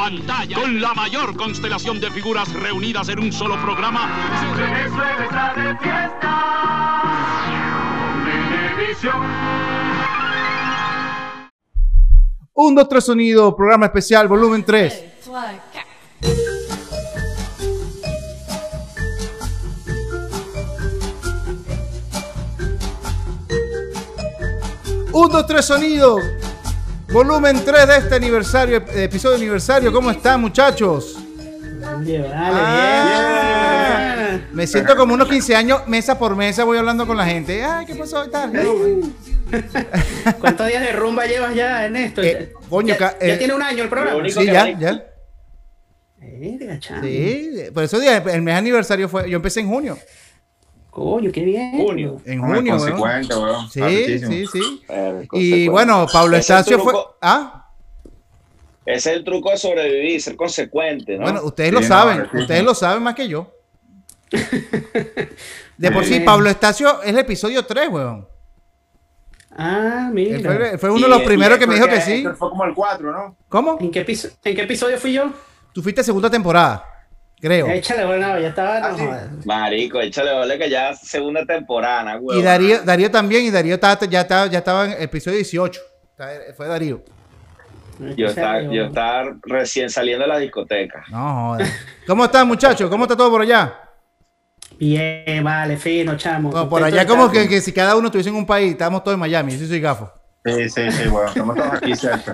pantalla con la mayor constelación de figuras reunidas en un solo programa. Venezuela está de fiesta. Televisión. Un, dos, tres sonido, programa especial, volumen 3. Un, dos, tres sonido, volumen 3 de este aniversario, episodio aniversario. ¿Cómo están, muchachos? Bien, dale, Ah, bien. Me siento como unos 15 años, mesa por mesa, voy hablando con la gente. Ay, ¿qué pasó? ¿Qué tal? ¿Cuántos días de rumba llevas ya en esto? Eh, coño, ya, eh, tiene un año el programa. Sí, ya, ya. Sí, por eso dije, el mes aniversario fue, yo empecé en junio. Coño, qué bien. Junio. En Hombre, junio, weón. consecuente, weón. Sí, Arrechísimo. sí, sí. Y bueno, Pablo Estacio fue. Ah, Ese es el truco de sobrevivir, ser consecuente, ¿no? bueno, ustedes Sí, lo no, saben, ustedes lo saben más que yo. De por sí. Pablo Estacio es el episodio 3, weón. Ah, Él mira. fue, fue uno de los primeros que me dijo que sí. Fue como el 4, ¿no? ¿Cómo? ¿En qué, episo- ¿En qué episodio fui yo? Tú fuiste segunda temporada, creo. Échale, bueno, ya estaba. Ah, sí. Marico, échale vale que ya segunda temporada, güey. Y Darío, Darío también, y Darío estaba- ya, estaba, ya estaba en el episodio 18. Está- Fue Darío. Yo estaba, yo- estaba recién saliendo de la discoteca. No, joder. ¿Cómo están, muchachos? ¿Cómo está todo por allá? Bien, vale, fino, chamo. No, por allá como que, que si cada uno estuviese en un país, estamos todos en Miami, yo sí soy gafo. Sí, sí, sí, weón. Estamos todos aquí cerca.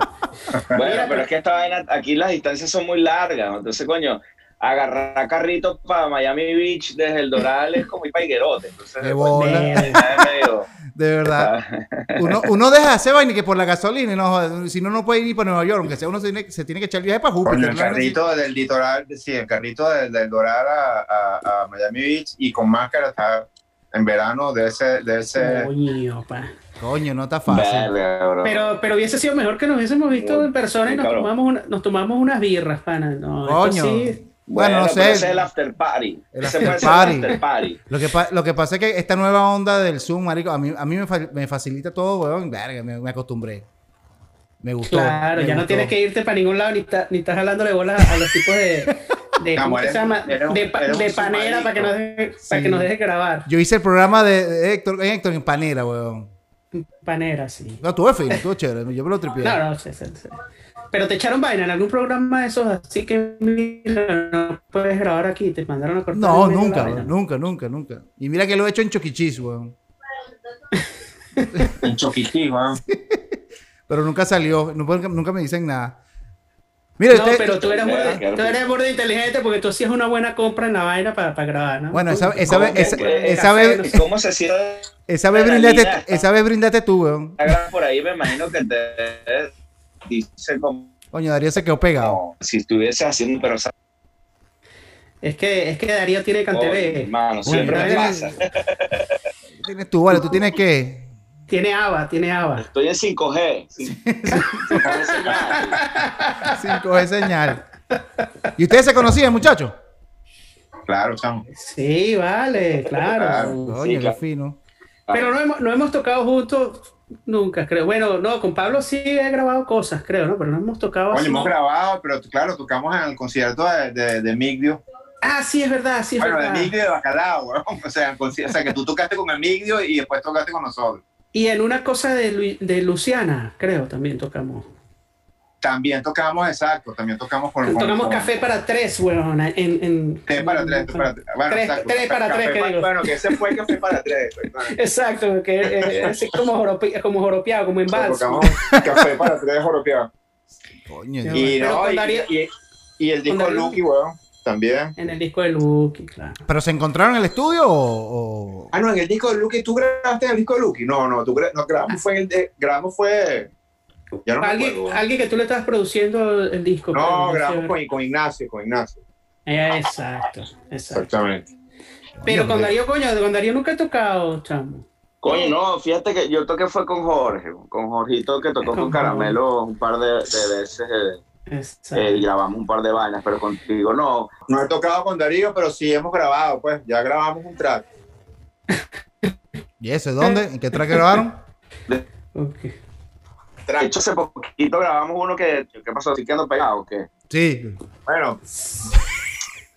Bueno, pero- es que esta vaina, aquí las distancias son muy largas. Entonces, coño, agarrar carritos para Miami Beach desde el Doral es como ir para Higuerote. Entonces, pues, De verdad. Ah. Uno, uno deja de hacer vaina que por la gasolina, y no, si no, no puede ir para Nueva York, aunque sea uno se tiene, se tiene que echar el viaje para Júpiter. Coño, el ¿no? carrito del litoral, sí, el carrito del, del Doral a, a, a Miami Beach y con máscara está en verano de ese, de ese. Coño, pa. Coño, no está fácil. Pero, pero hubiese sido mejor que nos hubiésemos visto en persona y nos tomamos, una- nos tomamos unas birras, pana. No, esto Coño. sí. Bueno, no sé. ese es el after party. El Ese after puede ser party. el after party. Lo que, pa- lo que pasa es que esta nueva onda del Zoom, marico, a mí, a mí me, fa- me facilita todo, weón. Verga, me, me acostumbré. Me gustó. Claro, me ya no tienes que irte para ningún lado ni, ta- ni estás jalándole bolas a los tipos de. de ¿Cómo que se eres- llama? eres un- De, pa- eres un de panera para que, nos deje, para Sí. que nos deje grabar. Yo hice el programa de, de Héctor, Héctor en Panera, weón. Panera, sí. No, tuve fino, estuvo chévere. Yo me lo tripié. No, no, sí, sí, sí. Pero te echaron vaina en algún programa de esos, así que mira, no puedes grabar aquí, te mandaron a cortar. No, nunca, nunca, nunca, nunca. Y mira que lo he hecho en Choquichis, weón. En Choquiquí, weón. Pero nunca salió, nunca, nunca me dicen nada. Mira, No, usted- pero tú eres, tú eres burda inteligente porque tú hacías una buena compra en la vaina para, para grabar, ¿no? Bueno, esa, esa ¿Cómo vez, esa, esa vez, ¿Y cómo se siente esa vez brindaste, esa vez brindaste tú, weón. Por ahí? Me imagino que te dice como Coño, Darío se quedó pegado. como si estuviese haciendo, pero Es que, es que Darío tiene Oye, canteve. hermano, siempre me tienes- pasa. Tienes tú, vale, tú tienes que. Tiene ABA, tiene ABA. Estoy en 5G. sí. 5G señal. 5G señal. ¿Y ustedes se conocían, muchachos? Claro, chamo. Sí, vale, claro. Qué claro. fino. Pero no hemos, no hemos tocado juntos nunca, creo. Bueno, no, con Pablo sí he grabado cosas, creo, ¿no? Pero no hemos tocado Oye, así. hemos grabado, pero claro, tocamos en el concierto de, de, de Migdio. Ah, sí, es verdad, sí, es Bueno, de verdad. Migdio y de Bacalao, weón. O sea, o sea, que tú tocaste con el Migdio y después tocaste con nosotros. Y en una cosa de, Lu- de Luciana, creo, también tocamos. También tocamos, exacto, también tocamos con Tocamos con- Café para Tres, weón. En, en, Tres para tres, tres para tres. Bueno, Tres- exacto, tres para café tres, que digo. Bueno, que ese fue el café para tres. exactamente. Exacto, que eh, es como, joropi- como joropeado, como en vals. Tocamos café para tres joropeado. Coño. Y, no, y, Darío- y, y el disco Darío- Lucky, weón, también. En el disco de Lucky, claro. ¿Pero se encontraron en el estudio o.? o- Ah, no, en el disco de Lucky, ¿tú grabaste en el disco de Lucky? No, no, tú gra- no, grabamos fue en el de, grabamos fue, ya no alguien, que tú le estabas produciendo el disco. No, grabamos con, con Ignacio, con Ignacio. Exacto, exacto. Exactamente. Pero con. Darío, coño, con Darío nunca he tocado, chamo. Coño, no, fíjate que yo toqué fue con Jorge, con Jorgito que tocó Con con Caramelo un par de, de veces eh, Exacto. eh, y grabamos un par de vainas, pero contigo no. No he tocado con Darío, pero sí hemos grabado, pues, ya grabamos un track. ¿Y eso? ¿Dónde? ¿En qué track grabaron? Ok. De hecho, hace poquito grabamos uno que, ¿qué pasó? ¿Sí que ando pegado o qué? Sí. Bueno,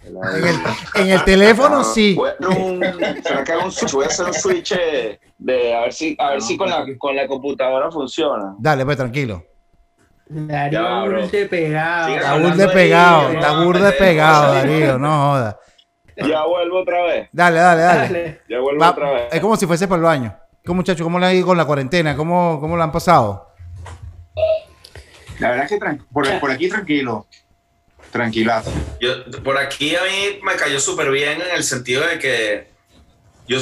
En el, en el teléfono sí. Voy a hacer un- ¿Será que hago un switch? Voy a hacer un switch eh, de a ver si, a ver si con, la, con la computadora funciona. Dale, pues tranquilo. Darío. Urte pegado. Está burde pegado, está no, burde no, pegado, no, Darío, no joda. Ya vuelvo otra vez. Dale, dale, dale. Dale. Ya vuelvo Va- otra vez. es como si fuese por el baño. ¿Cómo, muchachos? ¿Cómo le ha ido con la cuarentena? ¿Cómo, cómo la han pasado? La verdad es que por, por aquí tranquilo. Tranquilazo. Yo, por aquí a mí me cayó súper bien en el sentido de que yo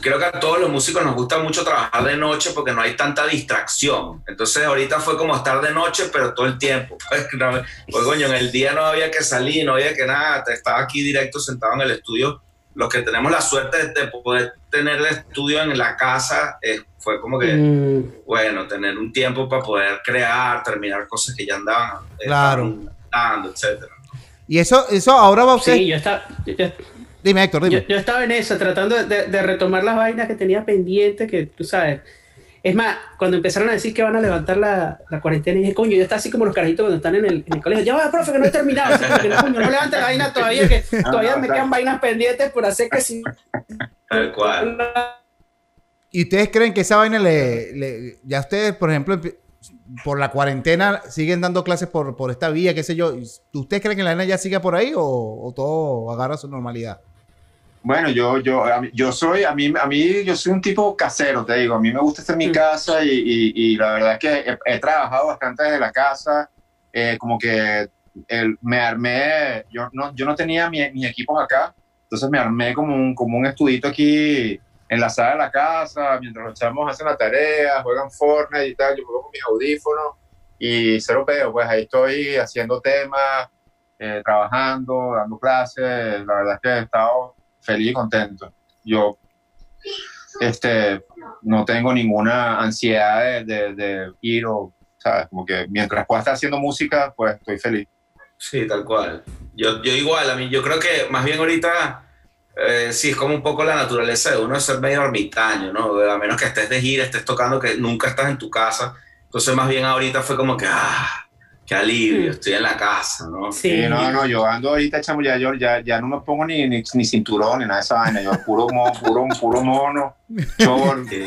creo que a todos los músicos nos gusta mucho trabajar de noche porque no hay tanta distracción. Entonces ahorita fue como estar de noche, pero todo el tiempo. Pues, no, pues, coño, en el día no había que salir, no había que nada, te- estaba aquí directo sentado en el estudio. Los que tenemos la suerte de, de poder tener el estudio en la casa, eh, fue como que, Mm, bueno, tener un tiempo para poder crear, terminar cosas que ya andaban, eh, Claro. dando, etcétera. Y eso, eso ahora va usted. sí, yo estaba, yo, Dime, Héctor, yo- dime. yo estaba en eso, tratando de, de retomar las vainas que tenía pendientes, que tú sabes. Es más, cuando empezaron a decir que van a levantar la, la cuarentena, dije, coño, yo estaba así como los carajitos cuando están en el, en el colegio. Ya va, profe, que no he terminado. No, coño, no levante la vaina todavía, que todavía me quedan vainas pendientes por hacer que si. Tal cual. ¿Y ustedes creen que esa vaina le, le- ya ustedes, por ejemplo, por la cuarentena siguen dando clases por, por esta vía, qué sé yo? ¿Ustedes creen que la vaina ya siga por ahí o, o todo agarra su normalidad? Bueno, yo, yo, yo soy, a mí, a mí, yo soy un tipo casero, te digo. A mí me gusta estar en mi Mm. casa y, y- y la verdad es que he, he trabajado bastante desde la casa. eh, como que el- me armé, yo no, yo no tenía mi- mis equipos acá, entonces me armé como un, como un estudito aquí en la sala de la casa, mientras los chamos hacen la tarea, juegan Fortnite y tal, yo juego con mis audífonos y cero pedo, pues ahí estoy haciendo temas, eh, trabajando, dando clases, la verdad es que he estado feliz y contento. Yo este, no tengo ninguna ansiedad de, de- de ir o, ¿sabes? Como que mientras pueda estar haciendo música, pues estoy feliz. Sí, tal cual. Yo, yo igual, a mí, yo creo que más bien ahorita, eh, sí, es como un poco la naturaleza de uno de ser medio ermitaño, ¿no? A menos que estés de gira, estés tocando, que nunca estás en tu casa. Entonces, más bien ahorita fue como que, ah, qué alivio, Mm. estoy en la casa, ¿no? Sí. Sí, no, no, yo ando ahorita, chamo, ya, yo, ya, ya no me pongo ni, ni, ni cinturón ni nada de esa vaina, yo puro, mo- puro, puro mono, chor, Sí.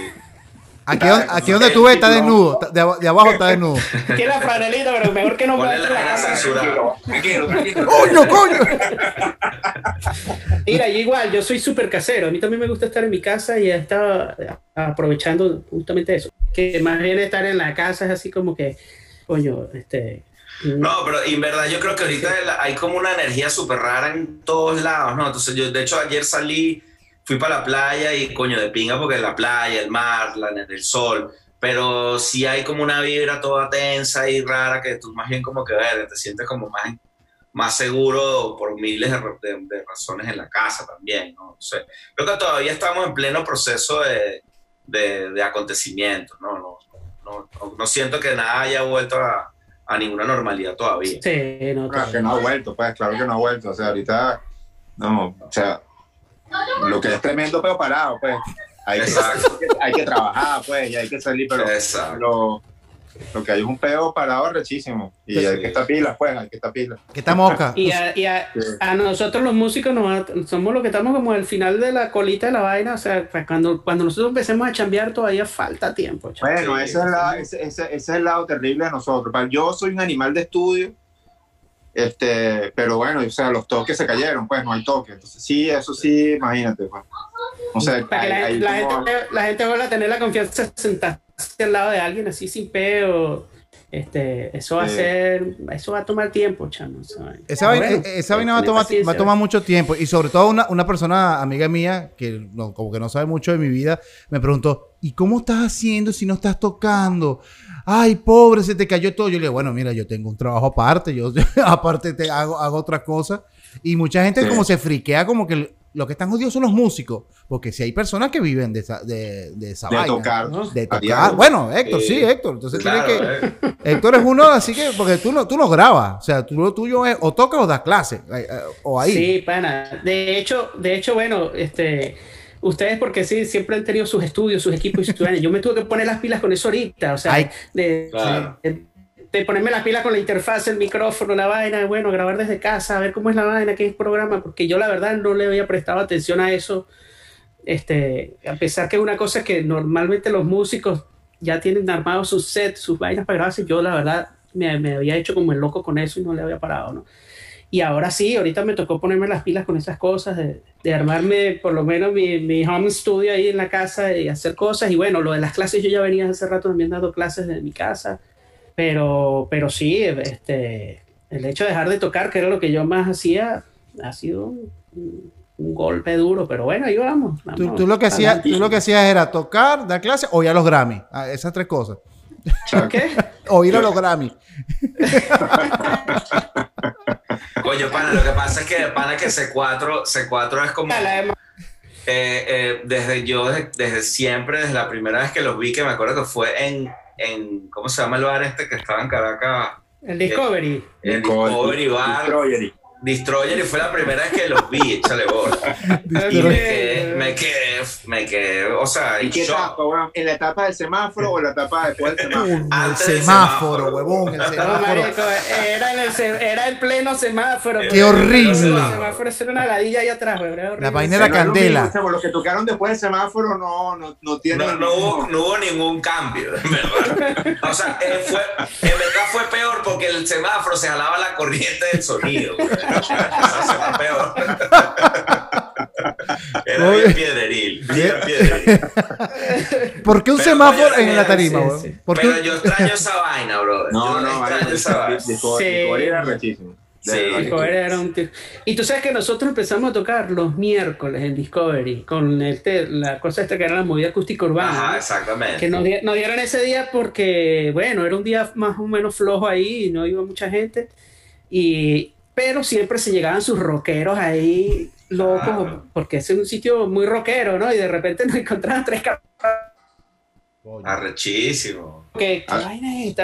Aquí, donde- aquí donde tú ves está desnudo, está- de, aba- de abajo está desnudo. Que la franelita, pero mejor que no Ponle la. Tranquilo, tranquilo. ¡Coño, coño! Mira, yo igual, yo soy súper casero. A mí también me gusta estar en mi casa y estaba aprovechando justamente eso. Que más bien estar en la casa es así como que, coño, este. No, pero en verdad yo creo que ahorita hay como una energía súper rara en todos lados, ¿no? Entonces yo, de hecho, ayer salí, fui para la playa y coño, de pinga porque la playa, el mar, la, el sol, pero sí hay como una vibra toda tensa y rara que tú más bien como que ver, te sientes como más, más seguro por miles de, de- de razones en la casa también, ¿no? O sea, creo que todavía estamos en pleno proceso de, de, de acontecimientos, ¿no? No, no, no, no siento que nada haya vuelto a, a ninguna normalidad todavía. Sí, no, Claro que no ha vuelto, pues, claro que no ha vuelto. O sea, ahorita, no, o sea, lo que es tremendo, pero parado, pues. Hay que, Exacto. hay que trabajar, pues, y hay que salir, pero Exacto. Lo, que hay es un peo parado rechísimo. Y Sí. hay que estar pilas, pues, hay que estar pilas. Que está mosca. Y, a, y a- Sí. a nosotros los músicos nos somos los que estamos como al final de la colita de la vaina. O sea, pues cuando, cuando nosotros empecemos a chambear todavía falta tiempo. Bueno, ese, es la- ese, ese- ese es el lado terrible de nosotros. Yo soy un animal de estudio, este, pero bueno, o sea, los toques se cayeron, pues no hay toques. Entonces, sí, eso sí, imagínate, pues. O sea, Para que la, hay- hay la como- gente, la gente vuelva a tener la confianza de sentarse al lado de alguien así sin peo. Este, eso va a Sí. ser, eso va a tomar tiempo, chamo. esa vaina. Bueno, esa vaina va, a tomar, paciencia, va a tomar mucho tiempo. Y sobre todo una, una persona, amiga mía, que no, como que no sabe mucho de mi vida, me preguntó, ¿y cómo estás haciendo si no estás tocando? Ay, pobre, se te cayó todo. Yo le digo, bueno, mira, yo tengo un trabajo aparte, yo aparte te hago, hago otras cosas. Y mucha gente Sí. como se friquea como que lo que están jodidos son los músicos. Porque si hay personas que viven de esa, de, de esa de vaina. tocar. ¿no? De tocar. Bueno, Héctor, sí, Sí. Héctor. Entonces Claro, tiene que... eh. Héctor es uno así que, porque tú no, tú no grabas, o sea, tú lo tuyo es o tocas o das clases, eh, eh, o ahí. Sí, pana. De hecho, de hecho, bueno, este, ustedes porque sí, siempre han tenido sus estudios, sus equipos y sus. Yo me tuve que poner las pilas con eso ahorita, o sea, Ay. de, Claro. de- de ponerme las pilas con la interfaz, el micrófono, la vaina, bueno, grabar desde casa, a ver cómo es la vaina, qué es el programa, porque yo la verdad no le había prestado atención a eso. Este, a pesar que una cosa es que normalmente los músicos ya tienen armados sus sets, sus vainas para grabarse, yo la verdad me, me había hecho como el loco con eso y no le había parado, ¿no? Y ahora sí, ahorita me tocó ponerme las pilas con esas cosas, de, de armarme por lo menos mi, mi, home studio ahí en la casa y hacer cosas. Y bueno, lo de las clases, yo ya venía hace rato también dando clases de mi casa. Pero, pero sí, este, el hecho de dejar de tocar, que era lo que yo más hacía, ha sido un, un golpe duro. Pero bueno, ahí vamos. vamos Tú, tú lo que hacías, tú lo que hacías era tocar, dar clases o ir a los Grammy. Esas tres cosas. ¿Qué? O ir a los Grammy. Coño, pana, lo que pasa es que, pana, que C4, C4 es como... Eh, eh, desde yo, desde, desde siempre, desde la primera vez que los vi, que me acuerdo que fue en, en ¿cómo se llama el bar este que estaba en Caracas? El Discovery. El Discovery Bar. Destroyer. Destroyer y fue la primera vez que los vi, échale bola. Y me quedé, me quedé, me quedé, o sea, ¿En qué shock. etapa, weón? ¿En la etapa del semáforo o en la etapa después del semáforo? el Antes del semáforo, huevón, el No, semáforo. marico, era, en el, se- era el pleno semáforo. Qué horrible. El semáforo era una ladilla ahí atrás, horrible. La vaina era No lo candela. mismo, Los que tocaron después del semáforo no, no, no tienen. No, no hubo, no hubo ningún cambio, en verdad. O sea, eh, fue, en verdad fue peor porque el semáforo se jalaba la corriente del sonido. güey. Se va peor. Era bien piedreril, bien piedreril. ¿Por qué un Pero, semáforo en la tarima, sí, sí. ¿Por qué Pero un- yo extraño esa vaina, brother. No, yo no, extraño esa vaina. Sí. era rechísimo. Sí. Discovery era un tío. Y tú sabes que nosotros empezamos a tocar los miércoles en Discovery con este, la cosa esta que era la movida acústica urbana. Ajá, ¿no? exactamente. que nos, di- nos dieron ese día porque, bueno, era un día más o menos flojo ahí y no iba mucha gente. Y, pero siempre se llegaban sus rockeros ahí locos, Claro. porque ese es un sitio muy rockero, ¿no? Y de repente nos encontraban tres cabrones Arrechísimo. que, ¿qué Ah. es?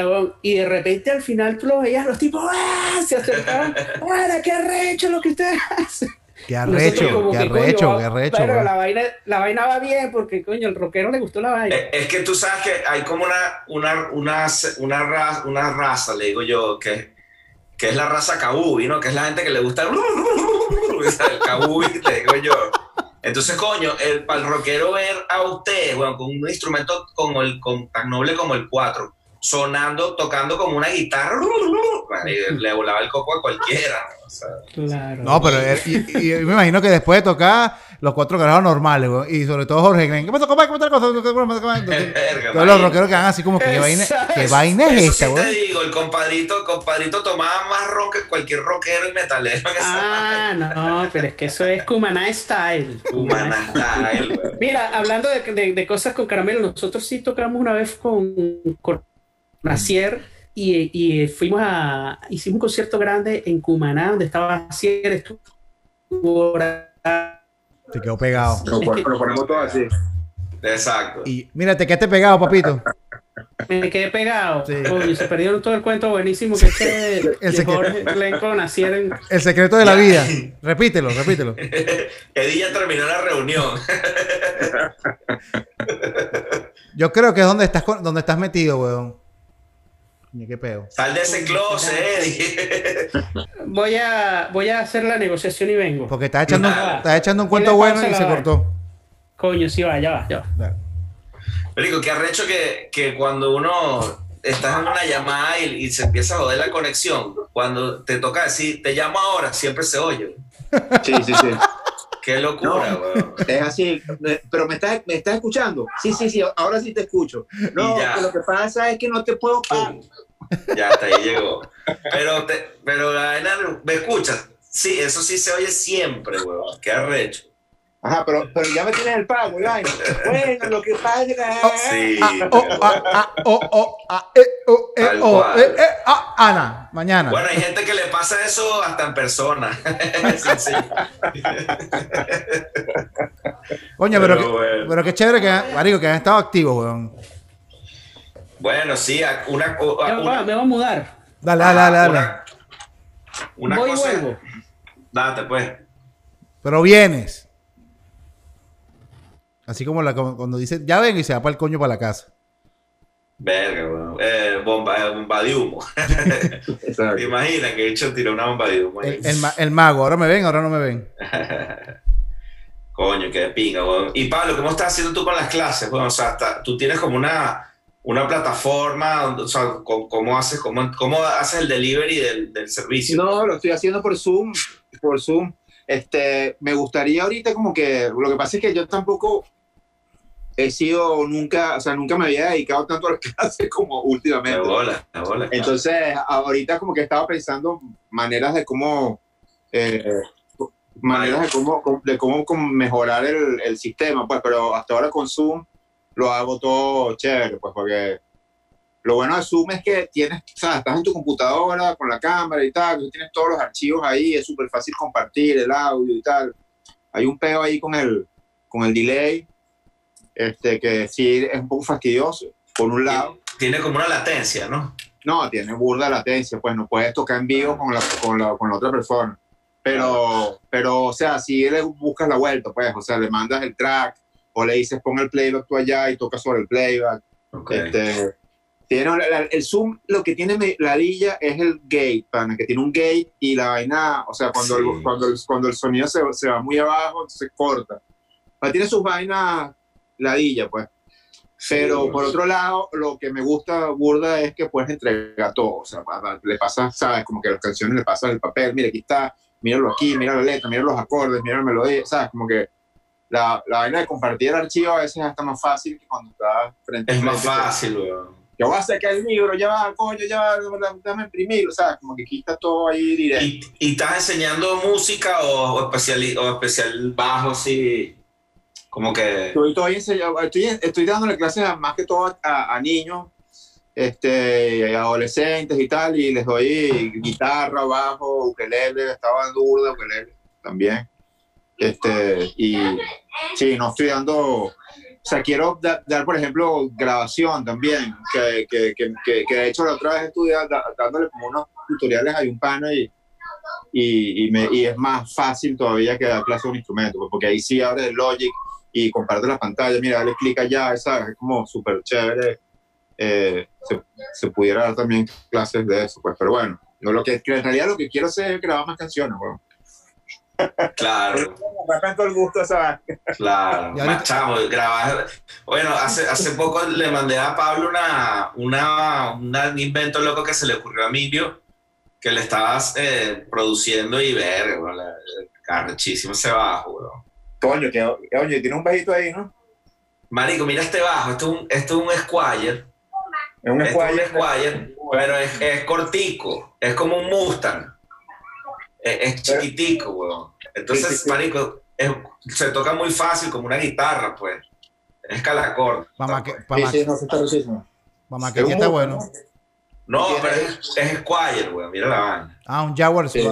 Y de repente al final tú lo veías, los tipos, ¡ah! Se acercaban, ¡Bueno, qué arrecho lo que ustedes hacen! Qué arrecho, como qué arrecho, qué arrecho, Pero la vaina, la vaina va bien porque, coño, el rockero le gustó la vaina. Eh, Es que tú sabes que hay como una, una, una, una, raza, una raza, le digo yo, que, que es la raza kabubi, ¿no? Que es la gente que le gusta el, el kabubi, le digo yo. Entonces, coño, el, para el rockero ver a usted, bueno, con un instrumento como el, tan noble como el 4, sonando, tocando como una guitarra, le, le volaba el coco a cualquiera. ¿no? O sea, Claro. No, pero eh, y, y me imagino que después de tocar los cuatro carajos normales, y sobre todo Jorge Glenn, ¿qué pasó, compadre? ¿Cómo está la cosa? Entonces, Verga, Todos los rockeros quedan así como que qué vaina, qué vaina es Eso esta, sí te digo, el compadrito, el compadrito tomaba más rock que cualquier rockero y metalero esa Ah, no, pero es que eso es Cumaná Style. Humana style, güey. Mira, hablando de, de- de cosas con caramelo, nosotros sí tocamos una vez con, con Nacier y, y fuimos a. Hicimos un concierto grande en Cumaná, donde estaba Nacier, estuvo. Se quedó pegado. Lo, pon- lo ponemos todo así. Exacto. Y mira, te quedaste pegado, papito. Me quedé pegado. Sí. Coño, se perdieron todo el cuento buenísimo que es de, El de secreto. Jorge en, El secreto de la vida. Repítelo, repítelo. Eddie ya terminó la reunión. Yo creo que es donde estás, con- donde estás metido, weón. Ni qué peo. Sal de ese closet, Eddie. Voy a, voy a hacer la negociación y vengo. Porque estás echando, estás echando un cuento bueno y se la cortó. Coño, sí va, ya va, ya va. Qué arrecho que, que cuando uno está en una llamada y, y se empieza a joder la conexión, cuando te toca decir, te llamo ahora, siempre se oye. Sí, sí, sí. Qué locura, No. weón. Es así. Pero me estás, me estás escuchando. Sí, sí, sí. Ahora sí te escucho. No, que lo que pasa es que no te puedo. Ah, Ya hasta ahí llegó. Pero, te, pero la vaina, ¿me escuchas? Sí, eso sí se oye siempre, weón. Qué arrecho. Ajá, pero, pero ya me tienes el pago, Iván. Bueno, lo que pasa es que. Sí. Ana, mañana. Bueno, hay gente que le pasa eso hasta en persona. Sí, sí. Coño, pero, pero que- bueno. pero qué chévere que, marico, que han estado activos, weón. Bueno, sí, una, una, me voy a mudar. Dale, dale, dale, dale. una, una voy cosa. y vuelvo. Date, pues. Pero vienes. Así como la, cuando dice, ya vengo y se va para el coño para la casa. Verga, weón. Eh, bomba, eh, bomba de humo. ¿Te imaginas que he hecho tiró una bomba de humo? ahí? El, el ma- el mago, ahora me ven, ahora no me ven. Coño, qué de pinga, weón. Y Pablo, ¿cómo estás haciendo tú con las clases? Bueno, o sea, está- tú tienes como una, una plataforma, donde- o sea, ¿cómo, cómo haces, cómo, cómo haces el delivery del, del servicio? No, lo estoy haciendo por Zoom, por Zoom. Este, me gustaría ahorita como que, lo que pasa es que yo tampoco he sido nunca, o sea, nunca me había dedicado tanto a las clases como últimamente. bola, de bola. claro. Entonces, ahorita como que estaba pensando maneras de cómo, eh, maneras de cómo, de cómo, mejorar el, el sistema, pues, pero hasta ahora con Zoom lo hago todo chévere, pues, porque lo bueno de Zoom es que tienes, o sea, estás en tu computadora con la cámara y tal, tienes todos los archivos ahí, es súper fácil compartir el audio y tal. Hay un peo ahí con el, con el delay, este, que sí es un poco fastidioso, por un lado. Tiene como una latencia, ¿no? No, tiene burda latencia, pues no puedes tocar en vivo con la, con la, con la otra persona. Pero, pero, o sea, si le buscas la vuelta, pues, o sea, le mandas el track o le dices pon el playback tú allá y tocas sobre el playback. Ok. Este, tiene, la- el Zoom lo que tiene la lilla es el gate, pana, que tiene un gate y la vaina, o sea, cuando, Sí. el, cuando, el, cuando el sonido se, se va muy abajo, entonces corta. Pero tiene sus vainas ladilla, pues. Pero Sí, por otro lado, lo que me gusta burda es que puedes entregar todo. O sea, le pasas, ¿sabes? Como que las canciones le pasas el papel. Mira, aquí está, míralo aquí, mira la letra, mira los acordes, mira la melodía, ¿sabes? Como que la, la vaina de compartir el archivo a veces es hasta más fácil que cuando estás frente a Es más fácil, weón. Yo voy a sacar el libro, ya va, coño, ya va, dame imprimirlo, ¿sabes? Como que quita todo ahí directo. ¿Y, y estás enseñando música o, o especial, o especial bajo, así? Como que... Estoy, enseñando- estoy, estoy dándole clases a- más que todo a, niños, este, adolescentes y tal, y les doy guitarra, bajo, ukelele, estaba duro ukelele también. Este, y sí, no estoy dando, o sea, quiero da- dar, por ejemplo, grabación también, que, que, que, de hecho la otra vez estuve da- dándole como unos tutoriales a un pana y, y, me, y es más fácil todavía que dar clase de un instrumento, porque ahí sí abres el Logic y comparte la pantalla, mira, dale clic allá, ¿sabes? Es como súper chévere. Eh, se, se pudiera dar también clases de eso, pues, pero bueno, yo lo que, que en realidad lo que quiero hacer es grabar más canciones, weón. Claro, Me arranco el gusto, ¿sabes? claro. Más chamo, grabar. Bueno, hace, hace poco le mandé a Pablo una, una, una- un invento loco que se le ocurrió a Emilio, que le estabas eh, produciendo y ver, la- carrechísimo ese bajo, weón. Coño, que, oye, tiene un bajito ahí, ¿no? Marico, mira este bajo, esto es un, esto es un Squire, Es un esto es un Squire. Squire, pero es, es cortico, es como un Mustang, es, es chiquitico, weón. Entonces, Sí, sí, sí. marico, es- se toca muy fácil como una guitarra, pues. Es escalacor. Mamá, que, mamá, sí, no, sí está rechísimo. mamá, que Es está bueno. No, pero es, es Squire, weón. Mira la vaina. Ah, un Jaguar Squire.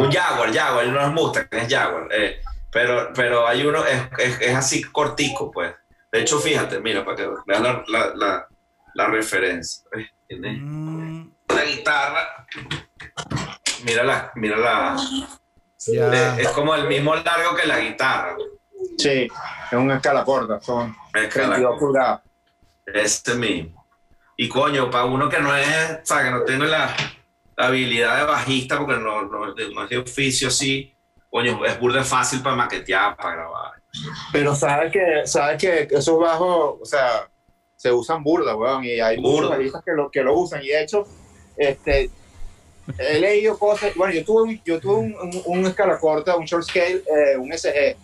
Un Jaguar, Jaguar, no es Mustang, es Jaguar. eh, pero, pero hay uno, es, es, es así cortico, pues. De hecho, fíjate, mira, para que vean la, la, la, la referencia. Tiene Mm, una guitarra. Mira la, mira la. es como el mismo largo que la guitarra. Sí, es una escala corta, son Es 32 escalacor. pulgadas. Este mismo. Y coño, para uno que no es, o sea, que no tiene la, la habilidad de bajista, porque no, no, no es de oficio así, coño, es burda fácil para maquetear, para grabar. Pero sabes que, sabes que esos bajos, o sea, se usan burda, weón, y hay muchos Burda. que lo, que lo usan. Y de hecho, este, he leído cosas. Bueno, yo tuve un, yo tuve un, un, un escala corta, un short scale, eh, un SG.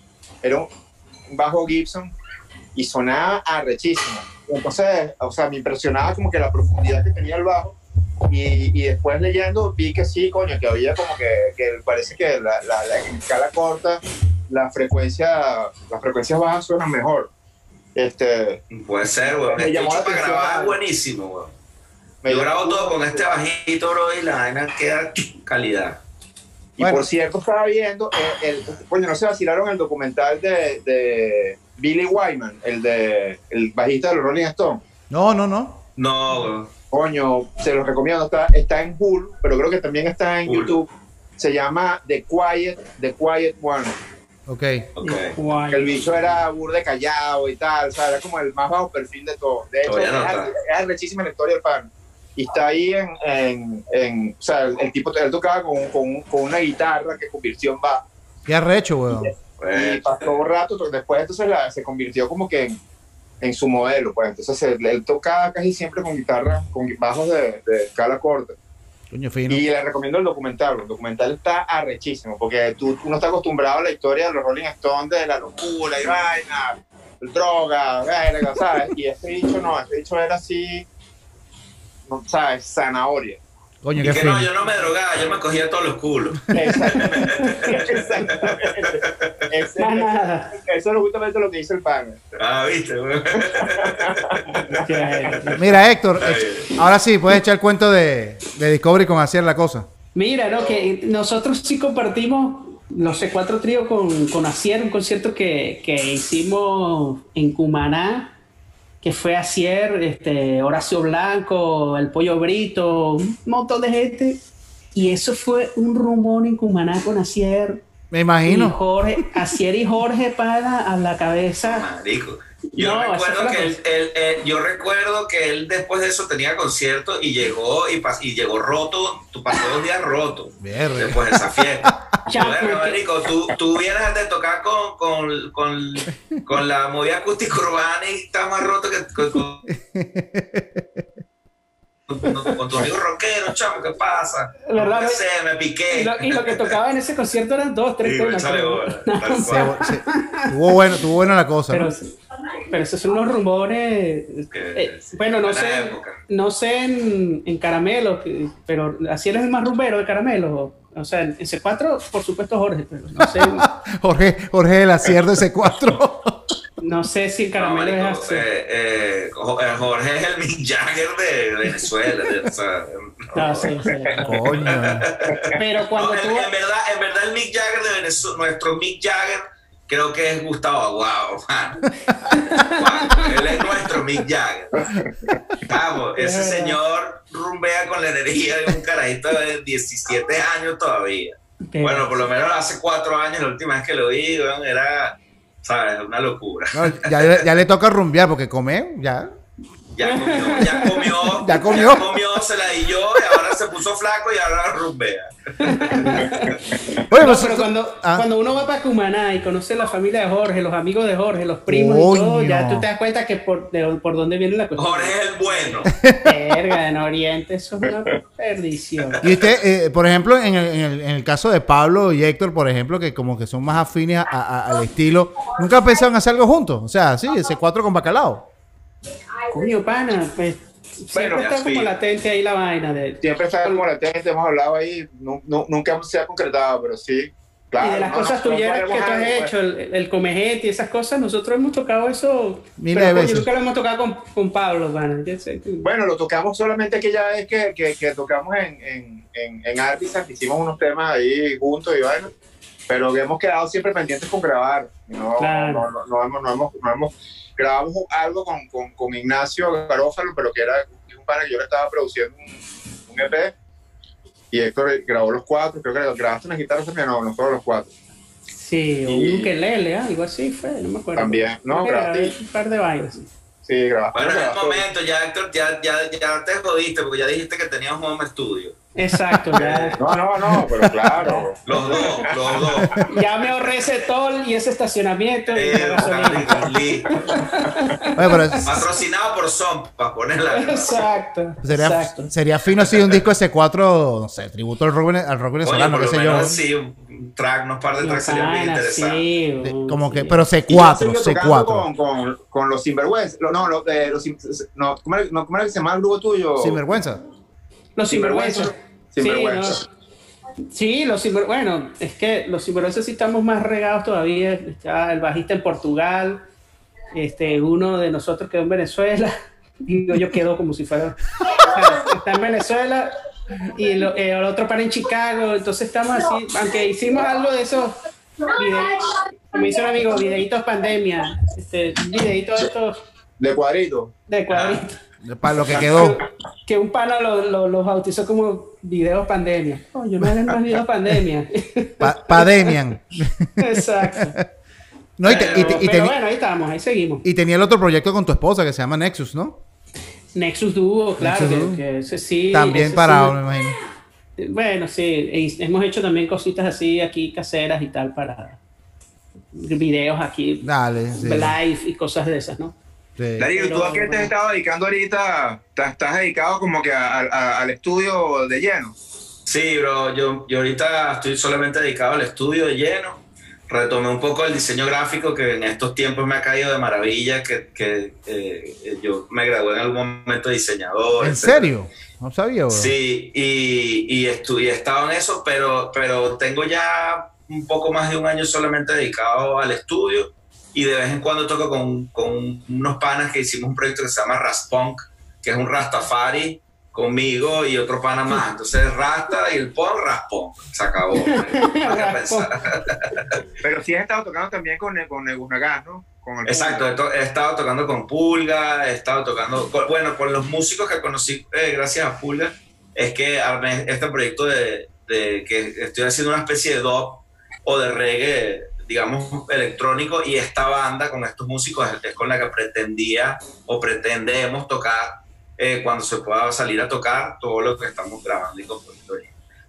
Era un, un bajo Gibson y sonaba arrechísimo. Entonces, o sea, me impresionaba como que la profundidad que tenía el bajo. Y, y después leyendo vi que sí, coño, que había como que, que parece que la, la, la escala corta, la frecuencia, las frecuencias bajas suenan mejor. Este, Puede ser, weón. Me Este llamó la para grabar es buenísimo, weón. me Yo grabo todo con este bajito, bro, y la vaina queda calidad. Y Bueno. por cierto, estaba viendo, eh, el, coño, no se vacilaron el documental de, de Billy Wyman, el de el bajista de los Rolling Stones. No, no, no. No, weón. Coño, se los recomiendo, está, está en Hulu, pero creo que también está en Hulu. YouTube. Se llama The Quiet, The Quiet One. Ok. Ok. Guay. que el bicho era burde callado y tal, o sea, era como el más bajo perfil de todo. De hecho, es, es arrechísima la historia del pan. Y está ahí en, en, en- o sea, el, el tipo, él tocaba con, con, con una guitarra que convirtió en bajo. Qué arrecho, weón. Y Pues, pasó un rato, pero después entonces la- se convirtió como que en, en su modelo, pues. Entonces él, él tocaba casi siempre con guitarra, con bajos de, de escala corta. Coño, fino. Y le recomiendo el documental. El documental está arrechísimo, porque tú, uno está acostumbrado a la historia de los Rolling Stones, de la locura y vaina, droga, ¿sabes? Y este dicho no, este dicho era así, no, ¿sabes? Zanahoria. Coño, y qué que no, yo no me drogaba, yo me cogía todos los culos. Exactamente. Exactamente. Ese- Más nada. eso es justamente lo que dice el pan. Ah, viste, güey. Mira, Héctor, echa- ahora sí, puedes echar el cuento de, de Discovery con hacer la cosa. Mira, ¿no? Que nosotros sí compartimos los C4 Trío con, con Acier, un concierto que, que hicimos en Cumaná, que fue Acier, este, Horacio Blanco, El Pollo Brito, un montón de gente. Y eso fue un rumor en Cumaná con Acier. Me Y imagino. Jorge, Acier y Jorge para a la cabeza. Marico. Yo No, recuerdo que él, cosa. él- él- yo recuerdo que él después de eso tenía concierto y llegó y, pas- y llegó roto, tú pasó dos días roto después de esa fiesta. Bueno, porque- marico, tú, tú vienes de tocar con, con, con, con la movida acústica urbana y estás más roto que con, con, tu amigo rockero, chamo, ¿qué pasa? ¿Verdad? No sé, me piqué. Y lo, y lo que tocaba en ese concierto eran dos, tres Sí, temas. échale creo. bola, tal Se- cual. se- tuvo bueno, tuvo buena la cosa. Pero, ¿no? pero esos son unos rumores. Que- eh, bueno, no sé, época. no sé en, en Caramelo, pero así eres el más rumbero de Caramelo. O sea, en C4, por supuesto, Jorge, pero no sé, Jorge, Jorge del acierto ese 4. no sé si No, Caramelo es así. eh, eh, eh, Jorge es el Mick Jagger de Venezuela. de- o sea, No, sí, sí. Coño. Pero cuando en, tú. en verdad, en verdad el Mick Jagger de Venezuela, nuestro Mick Jagger, creo que es Gustavo Aguado. él es nuestro Mick Jagger. Vamos, ese señor rumbea con la energía de un carajito de 17 años todavía. Bueno, por lo menos hace cuatro años, la última vez que lo vi, era, ¿sabes? Una locura. No, ya, le- ya le toca rumbear porque comer, ya. Ya comió, ya comió, Ya comió. se la di yo se puso flaco y ahora rumbea. Oye, No, pues, pero cuando, ah, cuando uno va para Cumaná y conoce la familia de Jorge, los amigos de Jorge, los primos y todo, ya tú te das cuenta que por, de, por dónde viene la cuestión. Jorge es el bueno. Verga, en Oriente, eso es una perdición. Y usted, eh, por ejemplo, en el, en, el, en el caso de Pablo y Héctor, por ejemplo, que como que son más afines a- a- al estilo, ¿nunca pensaron hacer algo juntos? O sea, sí, ese 4 con bacalao. Coño, pana, pues siempre Bueno, está sí. como latente ahí la vaina de, Siempre está como latente, hemos hablado ahí, nu- nu- nunca se ha concretado, pero sí. Claro, y de las no, cosas no, no tuyas que tú has algo, pues. hecho, el, el comejete y esas cosas, nosotros hemos tocado eso. Miles pero, veces. nunca lo hemos tocado con, con Pablo, tú- Bueno, lo tocamos solamente aquella vez que, que, que tocamos en, en, en, en Artisan, que hicimos unos temas ahí juntos y vaina, pero que hemos quedado siempre pendientes con grabar. No, Claro. no, no, no hemos, no hemos, no hemos- grabamos algo con, con, con Ignacio Garófalo, pero que era un pana que yo le estaba produciendo un, un EP. Y Héctor grabó los cuatro, creo que grabaste unas guitarras también, no, no fueron los cuatro. Sí, Y- un ukelele, algo así fue, no me acuerdo. También, no, grabaste. Un par de vainas. Sí, grabaste. Bueno, en el momento, ya Héctor, ya, ya, ya te jodiste porque ya dijiste que teníamos home studio. Exacto, ya, No, no, no, pero claro. Los dos, los dos. ya me ahorré ese toll y ese estacionamiento y Eh, listo. Oye, pero es- Patrocinado por para ponerla. Exacto, sería, exacto. sería fino si un disco ese 4, no sé, tributo al rock, al rock Oye, venezolano, por qué lo sé yo. menos sí, un track, unos par de No, tracks serían bien interesantes. sí, como sí. que, pero Y yo C4, sigo tocando C4. Con, con, con los Sinvergüenza. Lo- No, lo- eh, los, Sin- no, ¿cómo, era, no, ¿cómo era que se llama el grupo tuyo? Sin vergüenza. Los sinvergüenzas. Sinvergüenza. Sí, no. Sí, los bueno, es que los sinvergüenzas sí estamos más regados todavía. Está el bajista en Portugal, este, uno de nosotros quedó en Venezuela, digo yo quedó como si fuera, está en Venezuela y lo- eh, el otro para en Chicago, entonces estamos así, aunque hicimos algo de esos videos, como dice un amigo, videitos pandemia, este, videitos estos De cuadrito. de cuadritos. Para lo que quedó. que un pana lo, lo, lo bautizó como videos pandemia. Coño, no es más videos pandemia. Pa- Pademian. Exacto. No, y, te- y te- Pero, y pero teni- bueno, ahí estamos, ahí seguimos. y tenía el otro proyecto con tu esposa que se llama Nexus, ¿no? Nexus Duo, claro, Nexus que, Duo. que ese sí. También ese parado, sí. me imagino. Bueno, sí, y hemos hecho también cositas así aquí caseras y tal para videos aquí, Dale, sí. live y cosas de esas, ¿no? Sí. Darío, ¿y tú a qué te Pero- has estado dedicando ahorita? ¿Estás, estás dedicado como que a- a- al estudio de lleno? Sí, bro, yo, yo ahorita estoy solamente dedicado al estudio de lleno. Retomé un poco el diseño gráfico que en estos tiempos me ha caído de maravilla, que, que, eh, yo me gradué en algún momento de diseñador. ¿En etcétera. serio? No sabía, bro. Sí, y, y, estu- y he estado en eso, pero, pero tengo ya un poco más de un año solamente dedicado al estudio y de vez en cuando toco con, con unos panas que hicimunk un proyecto que se llama Raspunk, que es un Rastafari conmigo y otro pana más. Entonces Rasta y el Punk, Raspunk. Se acabó. Pero sí has estado tocando también con, con Negus Nagas, ¿no? Con el Exacto, he, to- he estado tocando con Pulga, he estado tocando, con- bueno, con los músicos que conocí eh, gracias a Pulga, es que armé este proyecto de, de que estoy haciendo una especie de dub o de reggae, digamos, electrónico, y esta banda con estos músicos es, con la que pretendía o pretendemos tocar eh, cuando se pueda salir a tocar todo lo que estamos grabando y componiendo.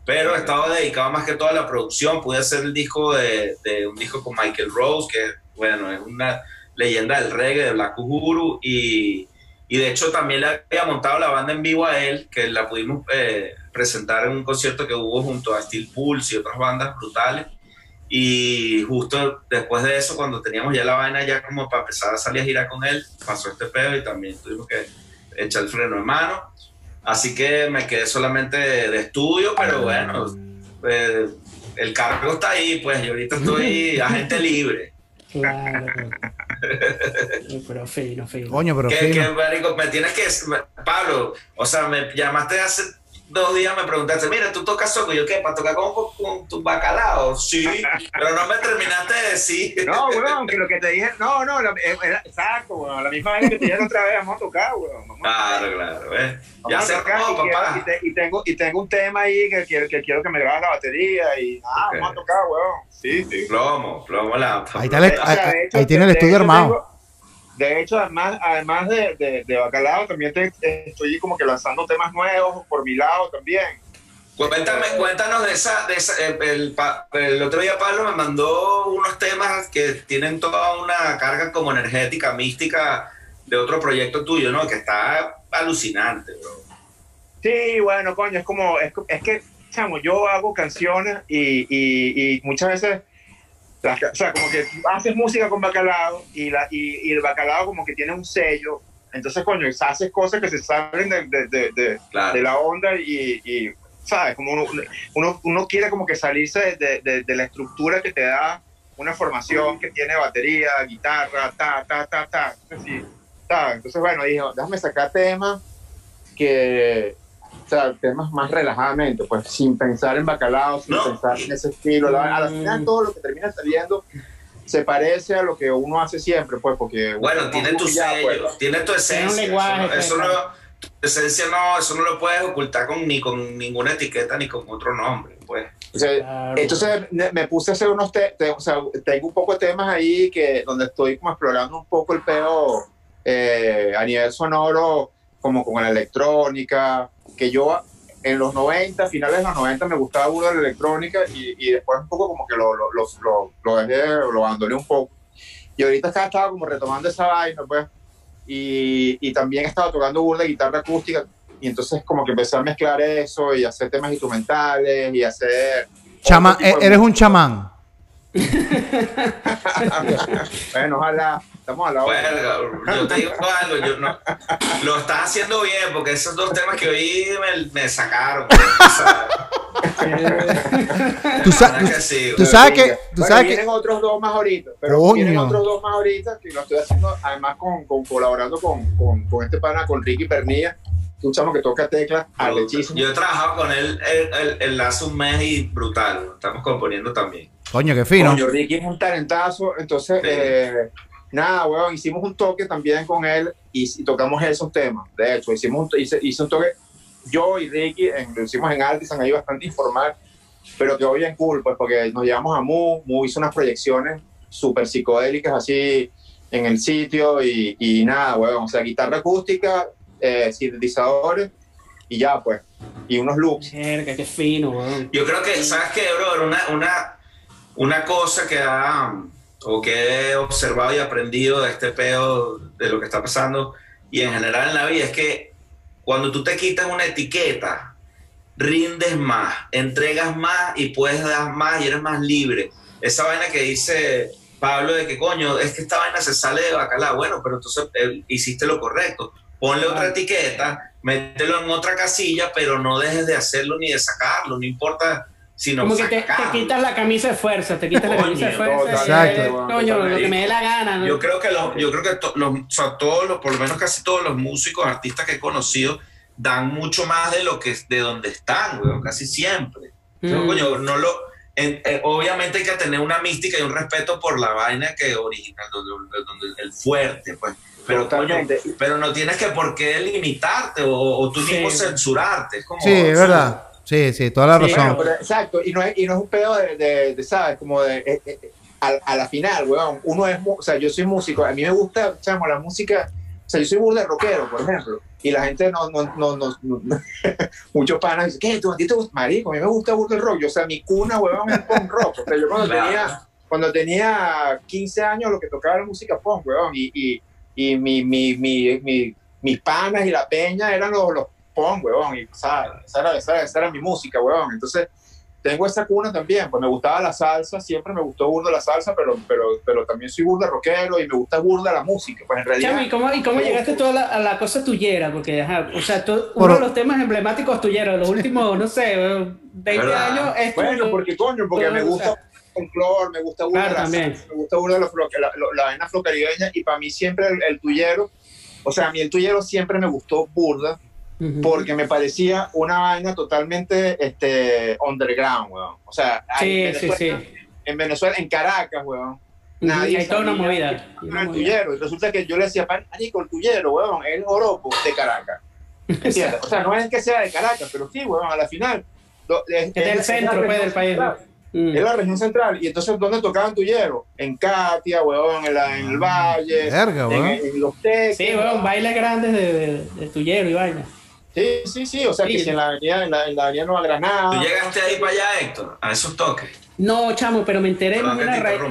Pero he estado dedicado más que todo a la producción. Pude hacer el disco de, de un disco con Michael Rose, que bueno, es una leyenda del reggae de Black Uhuru. Y, y de hecho también le había montado la banda en vivo a él, que la pudimos eh, presentar en un concierto que hubo junto a Steel Pulse y otras bandas brutales. Y justo después de eso, cuando teníamos ya la vaina ya como para empezar a salir a girar con él, pasó este pedo y también tuvimos que echar el freno en mano. Así que me quedé solamente de, de estudio, pero bueno, eh, el cargo está ahí, pues yo ahorita estoy agente libre. Claro. pero fino, fino. Coño, pero Que, fino. que, marico, me tienes que. Pablo, o sea, me llamaste hace dos días, me preguntaste, mira, tú tocas soco. Y yo, ¿qué? ¿Para tocar con, con tu bacalao? Sí, pero no me terminaste de decir. No, weón, que lo que te dije, no, no, la- eh, era- exacto, weón, la misma vez que te dije otra vez, vamos a tocar, weón. Vamos a Claro, claro. Vamos Ya se quiero- papá. y te- y tengo, y tengo un tema ahí que quiero que, quiero que me grabes la batería y ah, vamos a tocar, weón. Sí, sí. Plomo, plomo la. Ahí está el- O sea, ahí- de hecho, ahí tiene el estudio armado. De hecho, además, además de, de, de Bacalao, también te- estoy como que lanzando temas nuevos por mi lado también. Cuéntame, cuéntanos de esa, de esa eh, el, el otro día Pablo me mandó unos temas que tienen toda una carga como energética, mística de otro proyecto tuyo, ¿no? Que está alucinante, bro. Sí, bueno, coño, es como, es, es que, chamo, yo hago canciones y, y, y muchas veces, o sea, como que haces música con bacalao y, la, y, y el bacalao como que tiene un sello, entonces, coño, haces cosas que se salen de, de, de, de- Claro. la onda y, y, ¿sabes? Como uno, uno, uno quiere como que salirse de, de- de la estructura que te da una formación que tiene batería, guitarra, ta, ta, ta, ta. Así, ta. Entonces, bueno, dijo, déjame sacar temas que, o sea, temas más relajadamente, pues sin pensar en bacalao, sin No. pensar en ese estilo. La- a la final todo lo que termina saliendo se parece a lo que uno hace siempre, pues, porque... Bueno, tiene tu sello, pues. tiene tu esencia. lenguaje, eso no, eso pues, no- tu esencia no, eso no lo puedes ocultar con, ni con ninguna etiqueta ni con otro nombre, pues. O sea, Claro. Entonces me, me puse a hacer unos te, te- o sea, tengo un poco de temas ahí que donde estoy como explorando un poco el peo eh, a nivel sonoro, como con la electrónica, que yo en los 90, finales de los 90 me gustaba burda la electrónica y, y después un poco como que lo, lo, lo, lo- lo dejé, lo abandoné un poco. Y ahorita estaba, estaba como retomando esa vaina, pues, y, y también estaba tocando burda guitarra acústica, y entonces como que empecé a mezclar eso y hacer temas instrumentales y hacer... Chama- eres un chamán. bueno, ojalá, estamos a la hora. Bueno, yo te digo algo, yo no, lo estás haciendo bien, porque esos dos temas que oí me, me sacaron. pues. Tú, sa- Verdad que sí, tú güey. sabes que, tú Bueno, sabes que, vienen otros dos más ahorita, pero Coño. vienen otros dos más ahorita que lo estoy haciendo además con, con colaborando con, con, con este pana, con Ricky Pernilla, un chamo que toca teclas. Yo he trabajado con él el, el, el hace un mes y brutal. Estamos componiendo también. Coño, qué fino. Coño, Ricky es un talentazo, entonces, Sí. eh, nada, weón, hicimos un toque también con él y, y tocamos esos temas. De hecho, hicimos un, hice, hice un toque yo y Ricky en- lo hicimos en Artisan, ahí bastante informal, pero que hoy en cool, pues porque nos llevamos a Mu, Mu hizo unas proyecciones súper psicodélicas así en el sitio y, y nada, weón, o sea, guitarra acústica, eh, sintetizadores y ya, pues, y unos loops. Verga, qué fino, weón. Yo creo que, ¿sabes qué, bro? Una, una, una cosa que ha, o que he observado y aprendido de este peo, de lo que está pasando, y en general en la vida, es que cuando tú te quitas una etiqueta, rindes más, entregas más y puedes dar más y eres más libre. Esa vaina que dice Pablo de que coño, es que esta vaina se sale de bacalao. Bueno, pero entonces eh, hiciste lo correcto. Ponle otra etiqueta, mételo en otra casilla, pero no dejes de hacerlo ni de sacarlo, no importa Como que te, te quitas la camisa de fuerza, te quitas la Coño, camisa de fuerza. exacto. eh, Coño, lo que me dé la gana. ¿no? Yo creo que los, yo creo que to- los, o sea, todos los, por lo menos casi todos los músicos, artistas que he conocido, dan mucho más de lo que de donde están, weón, casi siempre. No, Mm. coño, no lo, en- eh, obviamente hay que tener una mística y un respeto por la vaina que original, donde, donde el fuerte, pues. Pero, coño, Totalmente. pero no tienes que por qué limitarte o, o tú Sí. mismo censurarte. Es como, Sí, es verdad. Sí, sí, toda la Sí, razón. Bueno, pero exacto, y no es, y no es un pedo de, de- de, ¿sabes? Como de, eh, eh, a, a la final, weón, uno es, o sea, yo soy músico, a mí me gusta, chamo, la música, o sea, yo soy burda rockero, por ejemplo, y la gente no, no, no, no, no- muchos panas dicen, ¿qué? ¿Tú, a ti te gusta? Marico, a mí me gusta burda el rock, yo, o sea, mi cuna, weón, es punk rock, o sea, yo cuando Claro. tenía, cuando tenía 15 años, lo que tocaba era música punk, weón, y, y, y mi, mi, mi, mi- mis panas y la peña eran los, los punk, weón, y ¿sabes? Esa, era, esa, era- esa era mi música, weón, entonces tengo esa cuna también, pues me gustaba la salsa, siempre me gustó burda la salsa, pero, pero, pero también soy burda rockero y me gusta burda la música, pues en realidad... Chamo, ¿y cómo, y cómo llegaste tú a la, a la cosa tuyera? Porque, ajá, o sea, tú- uno de los temas emblemáticos tuyeros, los últimos, no sé, 20 ¿Verdad? años, es tu- Bueno, porque coño, porque me gusta sea, folclore, me gusta burda Claro, la también. salsa, me gusta burda la, flo- la, la, la vaina afrocaribeña y para mí siempre el, el tuyero, o sea, a mí el tuyero siempre me gustó burda Porque me parecía una vaina totalmente este, underground, weón. O sea, en Sí, sí, Venezuela- sí. en Venezuela, en Caracas, weón. Nadie hay toda una movida. era el movida. tuyero. Y resulta que yo le decía, marico, el tuyero, weón, es el joropo de Caracas. ¿Entiendes? O sea, no es que sea de Caracas, pero sí, weón, a la final. lo- es, es del centro, pues, del país. Mm. Es la región central. Y entonces, ¿dónde tocaban tuyero? En Katia, weón, en, la, en el Valle, Verga, en, weón. en los teques. Sí, weón, bailes grandes de, de, de tuyero y vaina. Sí, sí, sí. O sea, Sí. que si en la avenida, en la, en la avenida Nueva Granada. Tú llegaste ahí para allá, Héctor, a esos toques. No, chamo, pero me enteré Perdón que te raíz,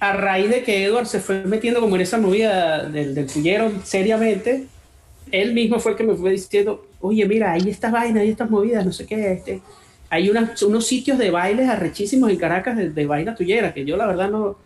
a raíz de que Edward se fue metiendo como en esa movida del, del tuyero seriamente. Él mismo fue el que me fue diciendo, oye, mira, hay estas vainas, hay estas movidas, no sé qué, este. Hay unas, unos sitios de bailes arrechísimos en Caracas de, de vaina tuyera, que yo la verdad no,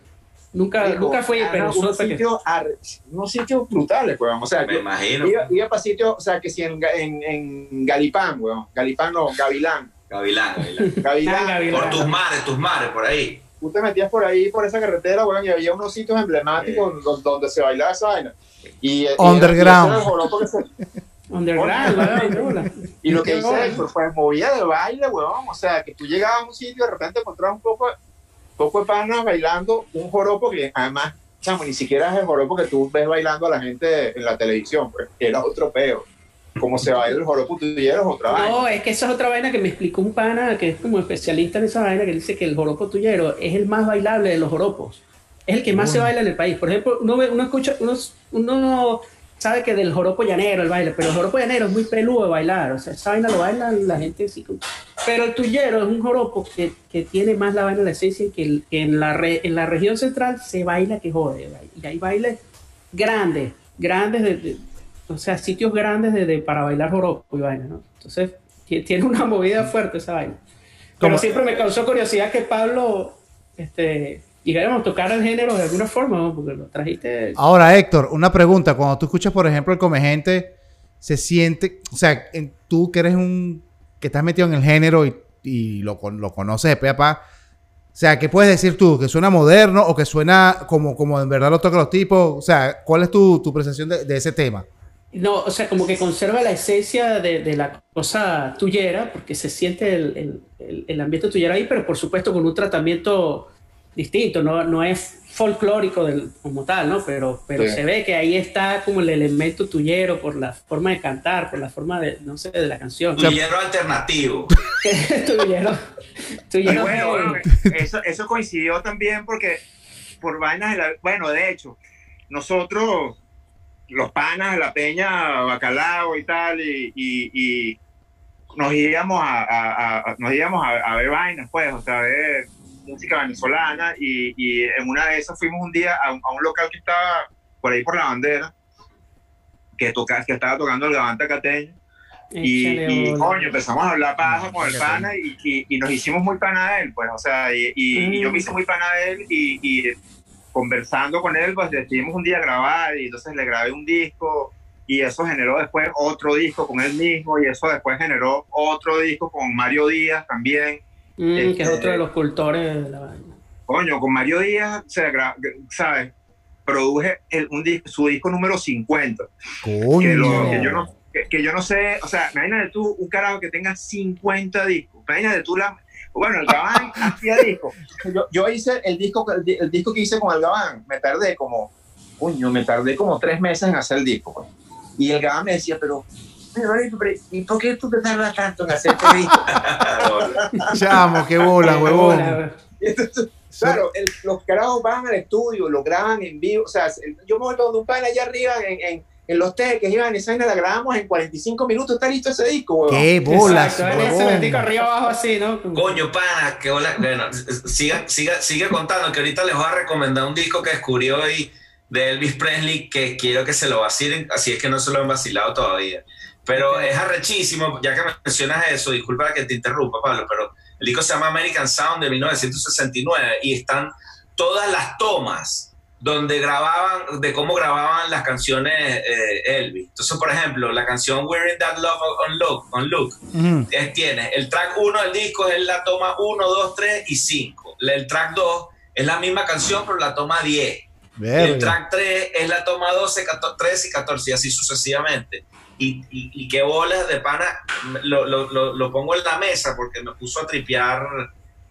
nunca, Dijo, nunca fui, ah, pero sitios, ar- unos sitios brutales, weón. O sea, Me yo imagino. iba, iba para sitios, o sea, que si en, en, en Galipán, weón. Galipán no, Gavilán. Gavilán, Gavilán. Gavilán. Ah, Gavilán. Por tus mares, tus mares, por ahí. Tú te metías por ahí, por esa carretera, weón, y había unos sitios emblemáticos donde, donde se bailaba esa vaina. Y, Underground. y Underground, weón. Y lo que dice bola. Héctor, pues movía de baile, weón. O sea, que tú llegabas a un sitio y de repente encontrabas un poco, poco de panas bailando un joropo que además, chamo, ni siquiera es el joropo que tú ves bailando a la gente en la televisión, pues era otro peo. Como se baila el joropo tuyero es otra vaina. No, es que esa es otra vaina que me explicó un pana que es como especialista en esa vaina, que dice que el joropo tuyero es el más bailable de los joropos. Es el que más se baila en el país. Por ejemplo, uno, ve- uno escucha, uno, uno sabe que del joropo llanero el baile, pero el joropo llanero es muy peludo de bailar. O sea, esa vaina lo baila la gente así. como- Pero el tuyero es un joropo que, que tiene más la vaina de la esencia que, el- que en, la re- en la región central se baila que jode. Y hay bailes grandes, grandes de, de- o sea, sitios grandes de, de- para bailar joropo y vaina, ¿no? Entonces, ti- tiene una movida fuerte esa vaina. Pero Como- siempre me causó curiosidad que Pablo, este, llegáramos a tocar el género de alguna forma, ¿no? Porque lo trajiste. Ahora, Héctor, una pregunta. Cuando tú escuchas, por ejemplo, el Comegente, se siente, o sea, en- tú que eres un, que estás metido en el género y, y lo, lo conoces de pe a pa, o sea, ¿qué puedes decir tú? ¿Que suena moderno o que suena como, como en verdad lo tocan los tipos? O sea, ¿cuál es tu, tu percepción de, de ese tema? No, o sea, como que conserva la esencia de, de la cosa tuyera, porque se siente el, el- el- el ambiente tuyera ahí, pero por supuesto con un tratamiento distinto, no, no es folclórico del, como tal, ¿no? Pero, pero Sí. se ve que ahí está como el elemento tuyero por la forma de cantar, por la forma de, no sé, de la canción. Tuyero alternativo. tuyero. Bueno, eso, eso coincidió también porque por vainas de la, bueno, de hecho, nosotros, los panas de la peña, bacalao y tal, y, y- y nos íbamos a, a- a- nos íbamos a, a ver vainas, pues, o sea, a ver música venezolana, y, y en una de esas fuimos un día a un, a un local que estaba por ahí por la bandera, que, toca, que estaba tocando el Gavanta Cateño. Y, y, coño, empezamos a hablar paja con el pana y, y- y nos hicimos muy pana de él, pues, o sea, y, y- y yo me hice muy pana de él y, y conversando con él, pues decidimos un día grabar y entonces le grabé un disco y eso generó después otro disco con él mismo y eso después generó otro disco con Mario Díaz también. Mm, que es otro de los cultores de la vaina. Coño, con Mario Díaz, gra- ¿sabes? Produje el- un disco, su disco número 50. Coño. que, lo- que yo no, que, que yo no sé, o sea, imagínate tú un carajo que tenga 50 discos, imagínate tú la... Bueno, el Gabán hacía discos. Yo, yo hice el disco, el, di- el disco que hice con el Gabán, me tardé como, coño, me tardé como tres meses en hacer el disco. pues. Y el Gabán me decía, pero, ¿y por qué tú te tardas tanto en hacer este disco? Chamo, qué bola, huevón. Entonces, claro, el- los carajos van al estudio, lo graban en vivo. O sea, el- yo me voy donde un pan allá arriba en, en, en los teques, iban esa vaina la grabamos en 45 minutos, está listo ese disco, huevón. Qué bolas, Exacto, en ese vertico arriba abajo así, ¿no? Coño, pana, que hola. Bueno, siga, siga, sigue contando que ahorita les voy a recomendar un disco que descubrí hoy de Elvis Presley que quiero que se lo vacilen, así es que no se lo han vacilado todavía. Pero es arrechísimo, ya que mencionas eso, disculpa que te interrumpa, Pablo, pero el disco se llama American Sound de 1969 y están todas las tomas donde grababan, de cómo grababan las canciones eh, Elvis. Entonces, por ejemplo, la canción We're in That Love on Look, on Look Ujú. es, tiene el track 1 del disco es la toma 1, 2, 3 y 5. El track 2 es la misma canción, pero la toma 10. El track 3 es la toma 12, 14, 13 y 14, y así sucesivamente. Y, y, y qué bolas de pana, lo, lo, lo, lo pongo en la mesa porque me puso a tripear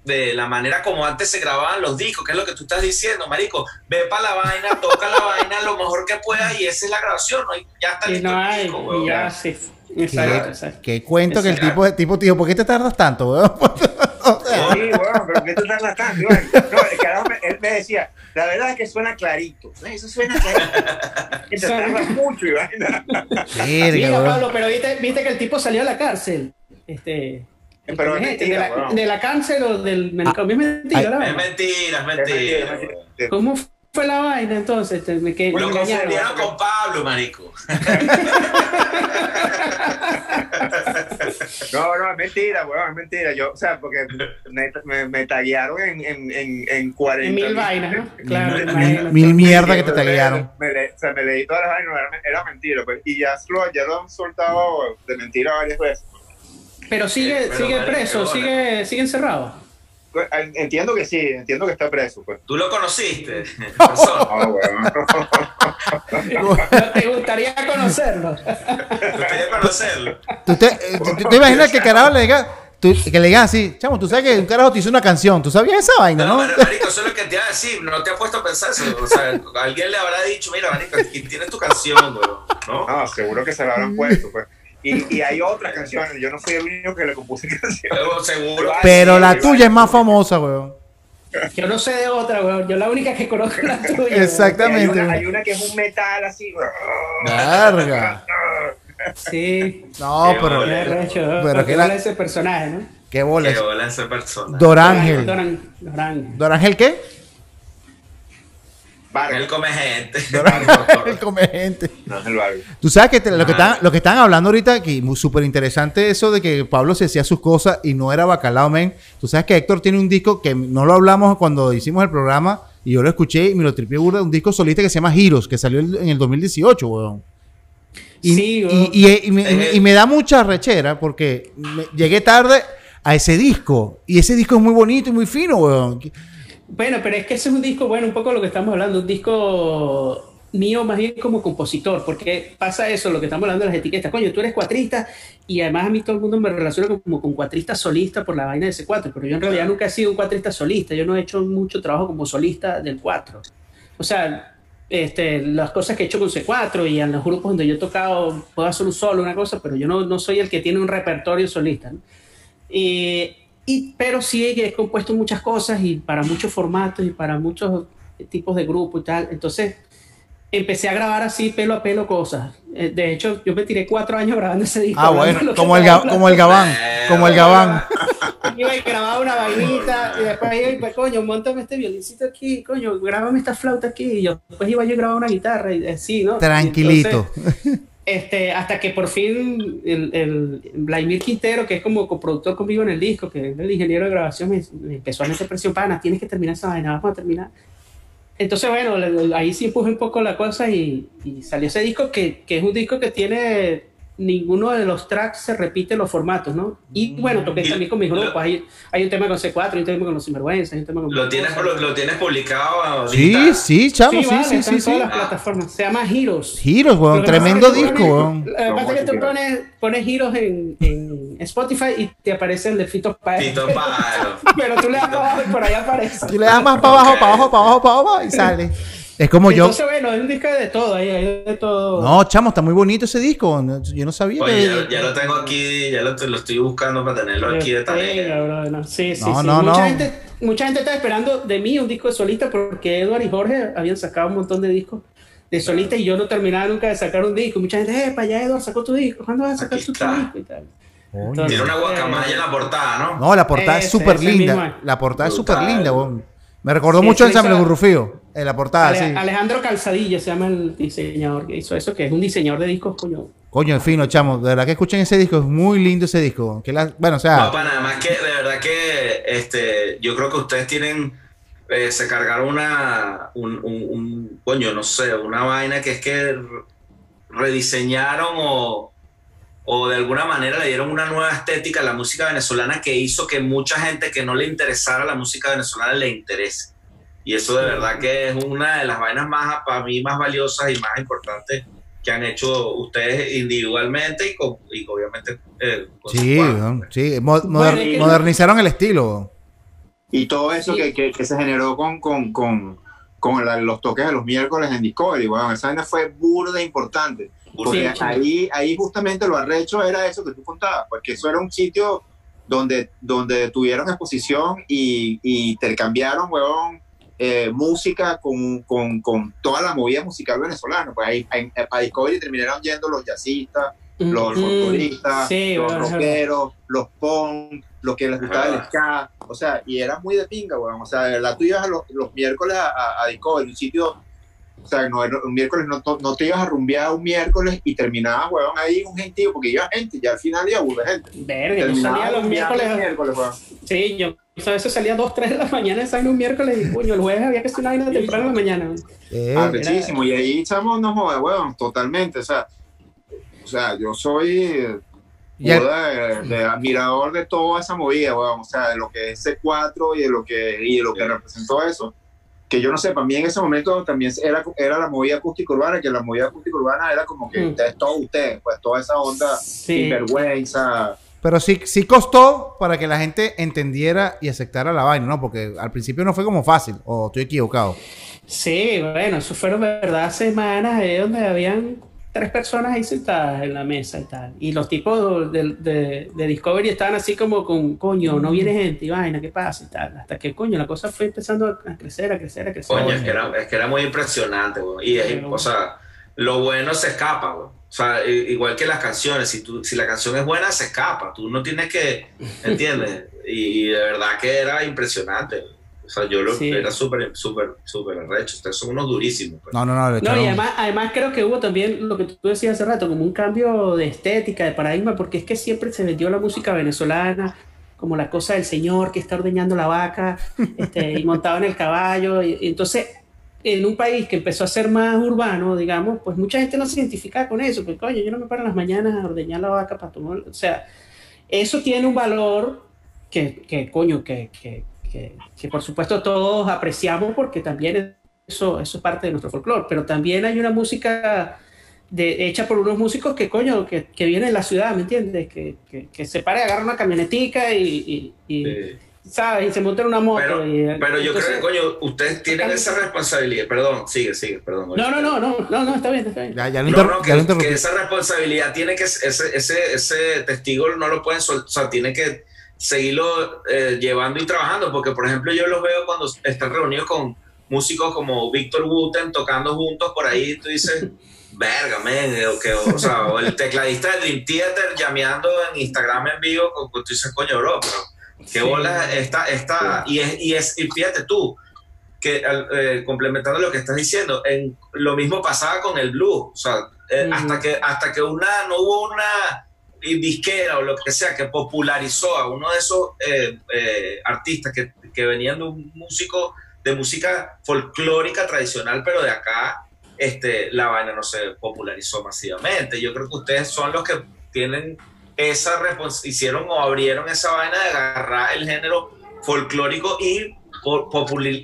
de la manera como antes se grababan los discos, que es lo que tú estás diciendo, marico. Ve para la vaina, toca la vaina lo mejor que puedas y esa es la grabación, ¿no? Ya está Y listo no el disco, y ya, sí. Exacto, exacto. Qué cuento que el tipo, tipo, tío, ¿por qué te tardas tanto, weón? O sea, Sí, bueno, pero ¿qué tú tardas tanto? Y bueno, No, el carajo me, él me decía, la verdad es que suena clarito. Eso suena clarito. Que te tardas mucho, y vaina. verga, Mira. Pablo, pero viste, viste que el tipo salió a la cárcel. Este. el Pero es gente, mentira, de, la, de la cárcel o del manicomio. es mentira, la Es vaina. mentira, es Es mentira. mentira, es mentira. ¿Cómo fue la vaina entonces? Te- me- que Lo confundieron con Pablo, marico. No, no, es mentira, weón, es mentira. Yo, o sea, porque me, me, me taguearon en, en, en, en 40 En mil vainas, ¿no? Claro, Mil-. Mil mierda que te taguearon. Me, o sea, me leí todas las vainas, era, era mentira, pues. Y ya lo, ya lo han soltado de mentira varias veces. Pero sigue, Eh, pero, sigue preso, sigue, sigue encerrado. Entiendo que sí, entiendo que está preso, pues. Tú lo conociste. Ah, weón. ¿No ¿Te gustaría conocerlo? Me gustaría conocerlo. ¿Tú te, eh, tú- tú te imaginas que el carajo le diga, tú- que le diga así, chamo, tú sabes que un carajo te hizo una canción, ¿tú sabías esa vaina, No, no? pero, marico, eso es lo que te iba a decir. No te has puesto a pensar eso. O sea, alguien le habrá dicho, mira, marico, aquí tienes tu canción. ¿No? No, seguro que se la habrán puesto, pues. Y, y hay otras canciones, yo no soy el único que le compuse canciones. Pero seguro. Pero la tuya es más famosa, weón. Yo no sé de otra, weón. Yo la única que conozco es la tuya. Hay Exactamente. una, hay una que es un metal así. Verga. Sí. No, Qué pero, bola. Pero Porque que la- vale ese personaje, ¿no? qué bola. Qué bola esa persona. Dorángel. Doran, Doran. ¿Dorángel qué? Él Vargas. come gente. Dorángel come gente. No es el Vargas. Tú sabes que te- lo, que están, lo que están hablando ahorita, que muy súper interesante eso de que Pablo se hacía sus cosas y no era bacalao, men. Tú sabes que Héctor tiene un disco que no lo hablamos cuando hicimos el programa y yo lo escuché y me lo tripié burda, un disco solista que se llama Heroes, que salió en el 2018, weón. Y, Sí, weón. y- y me, y me- y me da mucha rechera porque me- llegué tarde a ese disco y ese disco es muy bonito y muy fino, weón. Bueno, pero es que ese es un disco, bueno, un poco lo que estamos hablando, un disco mío más bien como compositor, porque pasa eso, lo que estamos hablando de las etiquetas. Coño, tú eres cuatrista y además a mí todo el mundo me relaciona como con cuatrista solista por la vaina de ese 4, pero yo en realidad nunca he sido un cuatrista solista, yo no he hecho mucho trabajo como solista del 4. O sea, este, las cosas que he hecho con C4 y en los grupos donde yo he tocado, puedo hacer un solo, una cosa, pero yo no, no soy el que tiene un repertorio solista. ¿no? Y, y, pero sí he compuesto muchas cosas y para muchos formatos y para muchos tipos de grupos y tal. Entonces empecé a grabar así pelo a pelo cosas. Eh, De hecho, yo me tiré cuatro años grabando ese disco. Ah, bueno, como el, como el Gabán, como el Gabán. iba y grababa una vainita y después iba y pues, coño, montame este violincito aquí, coño, grábame esta flauta aquí y yo después iba yo y grababa una guitarra y así, ¿no? Tranquilito. Entonces, este, hasta que por fin el, el Vladimir Quintero, que es como coproductor conmigo en el disco, que es el ingeniero de grabación, me, me empezó a meter presión, pana, tienes que terminar esa vaina, vamos a terminar. Entonces, bueno, ahí sí empujé un poco la cosa y, y salió ese disco que, que es un disco que tiene ninguno de los tracks se repite los formatos, ¿no? Y bueno, toqué Y también con mis lo- grupos. Hay, hay un tema con C4, hay un tema con los sinvergüenzas, hay un tema con. ¿Lo tienes, lo, lo tienes publicado Sí, ahorita? sí, chamo, sí, vale, sí, está sí, en sí. todas las plataformas. Se llama Heroes. Giros, weón, tremendo pasa disco, tú weón. Lo que pasa es que tú pones, pones Heroes en, en Spotify y te aparece el de Fito Páez. Tito Páez. Pero tú le das para abajo y por ahí aparece. Y le das más para abajo, para abajo, para abajo, para abajo y sale. Es como yo. Entonces, bueno, es un disco de todo, ahí hay de todo. No, chamo, está muy bonito ese disco. no- Yo no sabía Oye, que. ya, ya lo tengo aquí, ya lo, lo estoy buscando para tenerlo aquí de Venga, tarea. no, Sí, sí, No, sí. no, mucha, no. Gente, mucha gente está esperando de mí un disco de solista porque Edward y Jorge habían sacado un montón de discos de solista y yo no terminaba nunca de sacar un disco. Mucha gente, eh, para allá Edward sacó tu disco, ¿cuándo vas a sacar Aquí tu, tu está. disco? Y tal. Coño. Entonces, Tiene una eh, guacamaya en la portada, ¿no? No, la portada es Ese, súper ese linda. La portada es Brutal. súper linda, weón. Me recordó Sí, mucho el Ensamble esa- Gurrufío. En la portada, Ale- sí. Alejandro Calzadilla se llama el diseñador que hizo eso, que es un diseñador de discos, coño. Coño, en fin, no, chamo. De verdad que escuchen ese disco. Es muy lindo ese disco. Que la- bueno, o sea. No, para nada más que de verdad que este, yo creo que ustedes tienen, eh, se cargaron una, un, un- un- coño, no sé, una vaina que es que re- rediseñaron o, o de alguna manera le dieron una nueva estética a la música venezolana que hizo que mucha gente que no le interesara la música venezolana le interese. Y eso de verdad que es una de las vainas más, para mí, más valiosas y más importantes que han hecho ustedes individualmente y, con- y obviamente eh, con Sí, cuadro. sí. Moder- Bueno, modernizaron el estilo. Y todo eso Sí. que, que- que se generó con, con, con, con la- los toques de los miércoles en Discovery, bueno, esa vaina fue burda importante. Porque Sí, ahí, ahí justamente lo arrecho era eso que tú contabas, porque eso era un sitio donde, donde tuvieron exposición y, y intercambiaron, huevón, eh, música con, con, con toda la movida musical venezolana. Pues ahí en- a Discovery terminaron yendo los jazzistas, los Mm, folcloristas, sí, los bueno, rockeros, los punk, los que les gustaba el Ah. ska, o sea, y era muy de pinga, weón. O sea, de verdad tú ibas a los, los miércoles a, a, a Discovery, un sitio, o sea, no, era- un miércoles no, no te ibas a rumbear un miércoles y terminabas, weón, ahí un gentío, porque iba gente, ya al final iba de gente. Verga, yo salía los miércoles. miércoles, weón. Sí, yo a veces salía a 2, 3 de la mañana, esa un miércoles y coño, el jueves había que hacer una vaina temprano en la mañana. Eh, Arrechísimo, y ahí estamos, no jodas, weón, totalmente, o sea, o sea, yo soy eh, Y el- burda de, de admirador de toda esa movida, weón, o sea, de lo que es C4 y de lo que, y de lo que representó eso, que yo no sé, para mí en ese momento también era, era la movida acústica urbana, que la movida acústica urbana era como que Mm. ustedes, todos ustedes, pues toda esa onda Sí. sinvergüenza, Pero sí, sí costó para que la gente entendiera y aceptara la vaina, ¿no? Porque al principio no fue como fácil, o estoy equivocado. Sí, bueno, eso fueron, verdad, semanas ahí donde habían tres personas ahí sentadas en la mesa y tal. Y los tipos de, de- de Discovery estaban así como con, coño, no viene gente y vaina, ¿qué pasa? Y tal. Hasta que, coño, la cosa fue empezando a crecer, a crecer, a crecer. Coño, es que era, es que era muy impresionante, güey. Y, es- Pero- o sea, lo bueno se escapa, güey. O sea, igual que las canciones, si, tú, si la canción es buena, se escapa. Tú no tienes que, ¿entiendes? y, y de verdad que era impresionante. O sea, yo lo, Sí. era súper, súper, súper arrecho. Ustedes son unos durísimos. pues. No, no, no. No, echaron- y además, además creo que hubo también lo que tú decías hace rato, como un cambio de estética, de paradigma, porque es que siempre se vendió la música venezolana como la cosa del señor que está ordeñando la vaca este, y montado en el caballo. Y, y entonces, en un país que empezó a ser más urbano, digamos, pues mucha gente no se identificaba con eso, porque coño, yo no me paro en las mañanas a ordeñar la vaca para tomar. O sea, eso tiene un valor que, que coño, que, que, que, por supuesto todos apreciamos porque también eso, eso es parte de nuestro folclore. Pero también hay una música de, hecha por unos músicos que, coño, que, que vienen de la ciudad, ¿me entiendes? Que, que, que se para y agarra una camionetica y, y. ¿sabes? Y se monta en una moto. Pero, y, pero yo entonces- creo que, coño, ustedes tienen esa responsabilidad. Perdón, sigue, sigue, perdón. No, no, no, no, no, no, está bien, está bien. Ya, ya lo, No, no, que, esa responsabilidad tiene que, ese, ese, ese testigo no lo pueden soltar, o sea, tiene que seguirlo eh, llevando y trabajando, porque por ejemplo yo los veo cuando están reunidos con músicos como Víctor Wooten tocando juntos por ahí, tú dices, verga, men, o, que, o sea, o el tecladista de Dream Theater llameando en Instagram en vivo, con- con- tú dices, coño, bro, pero qué bola esta, esta, y es, y es, y fíjate tú, que eh, complementando lo que estás diciendo, en, lo mismo pasaba con el blues, o sea, eh, Ujú. hasta que hasta que una no hubo una disquera o lo que sea que popularizó a uno de esos eh, eh, artistas que, que venían de un músico de música folclórica tradicional, pero de acá este, la vaina no se popularizó masivamente. Yo creo que ustedes son los que tienen esa hicieron o abrieron esa vaina de agarrar el género folclórico y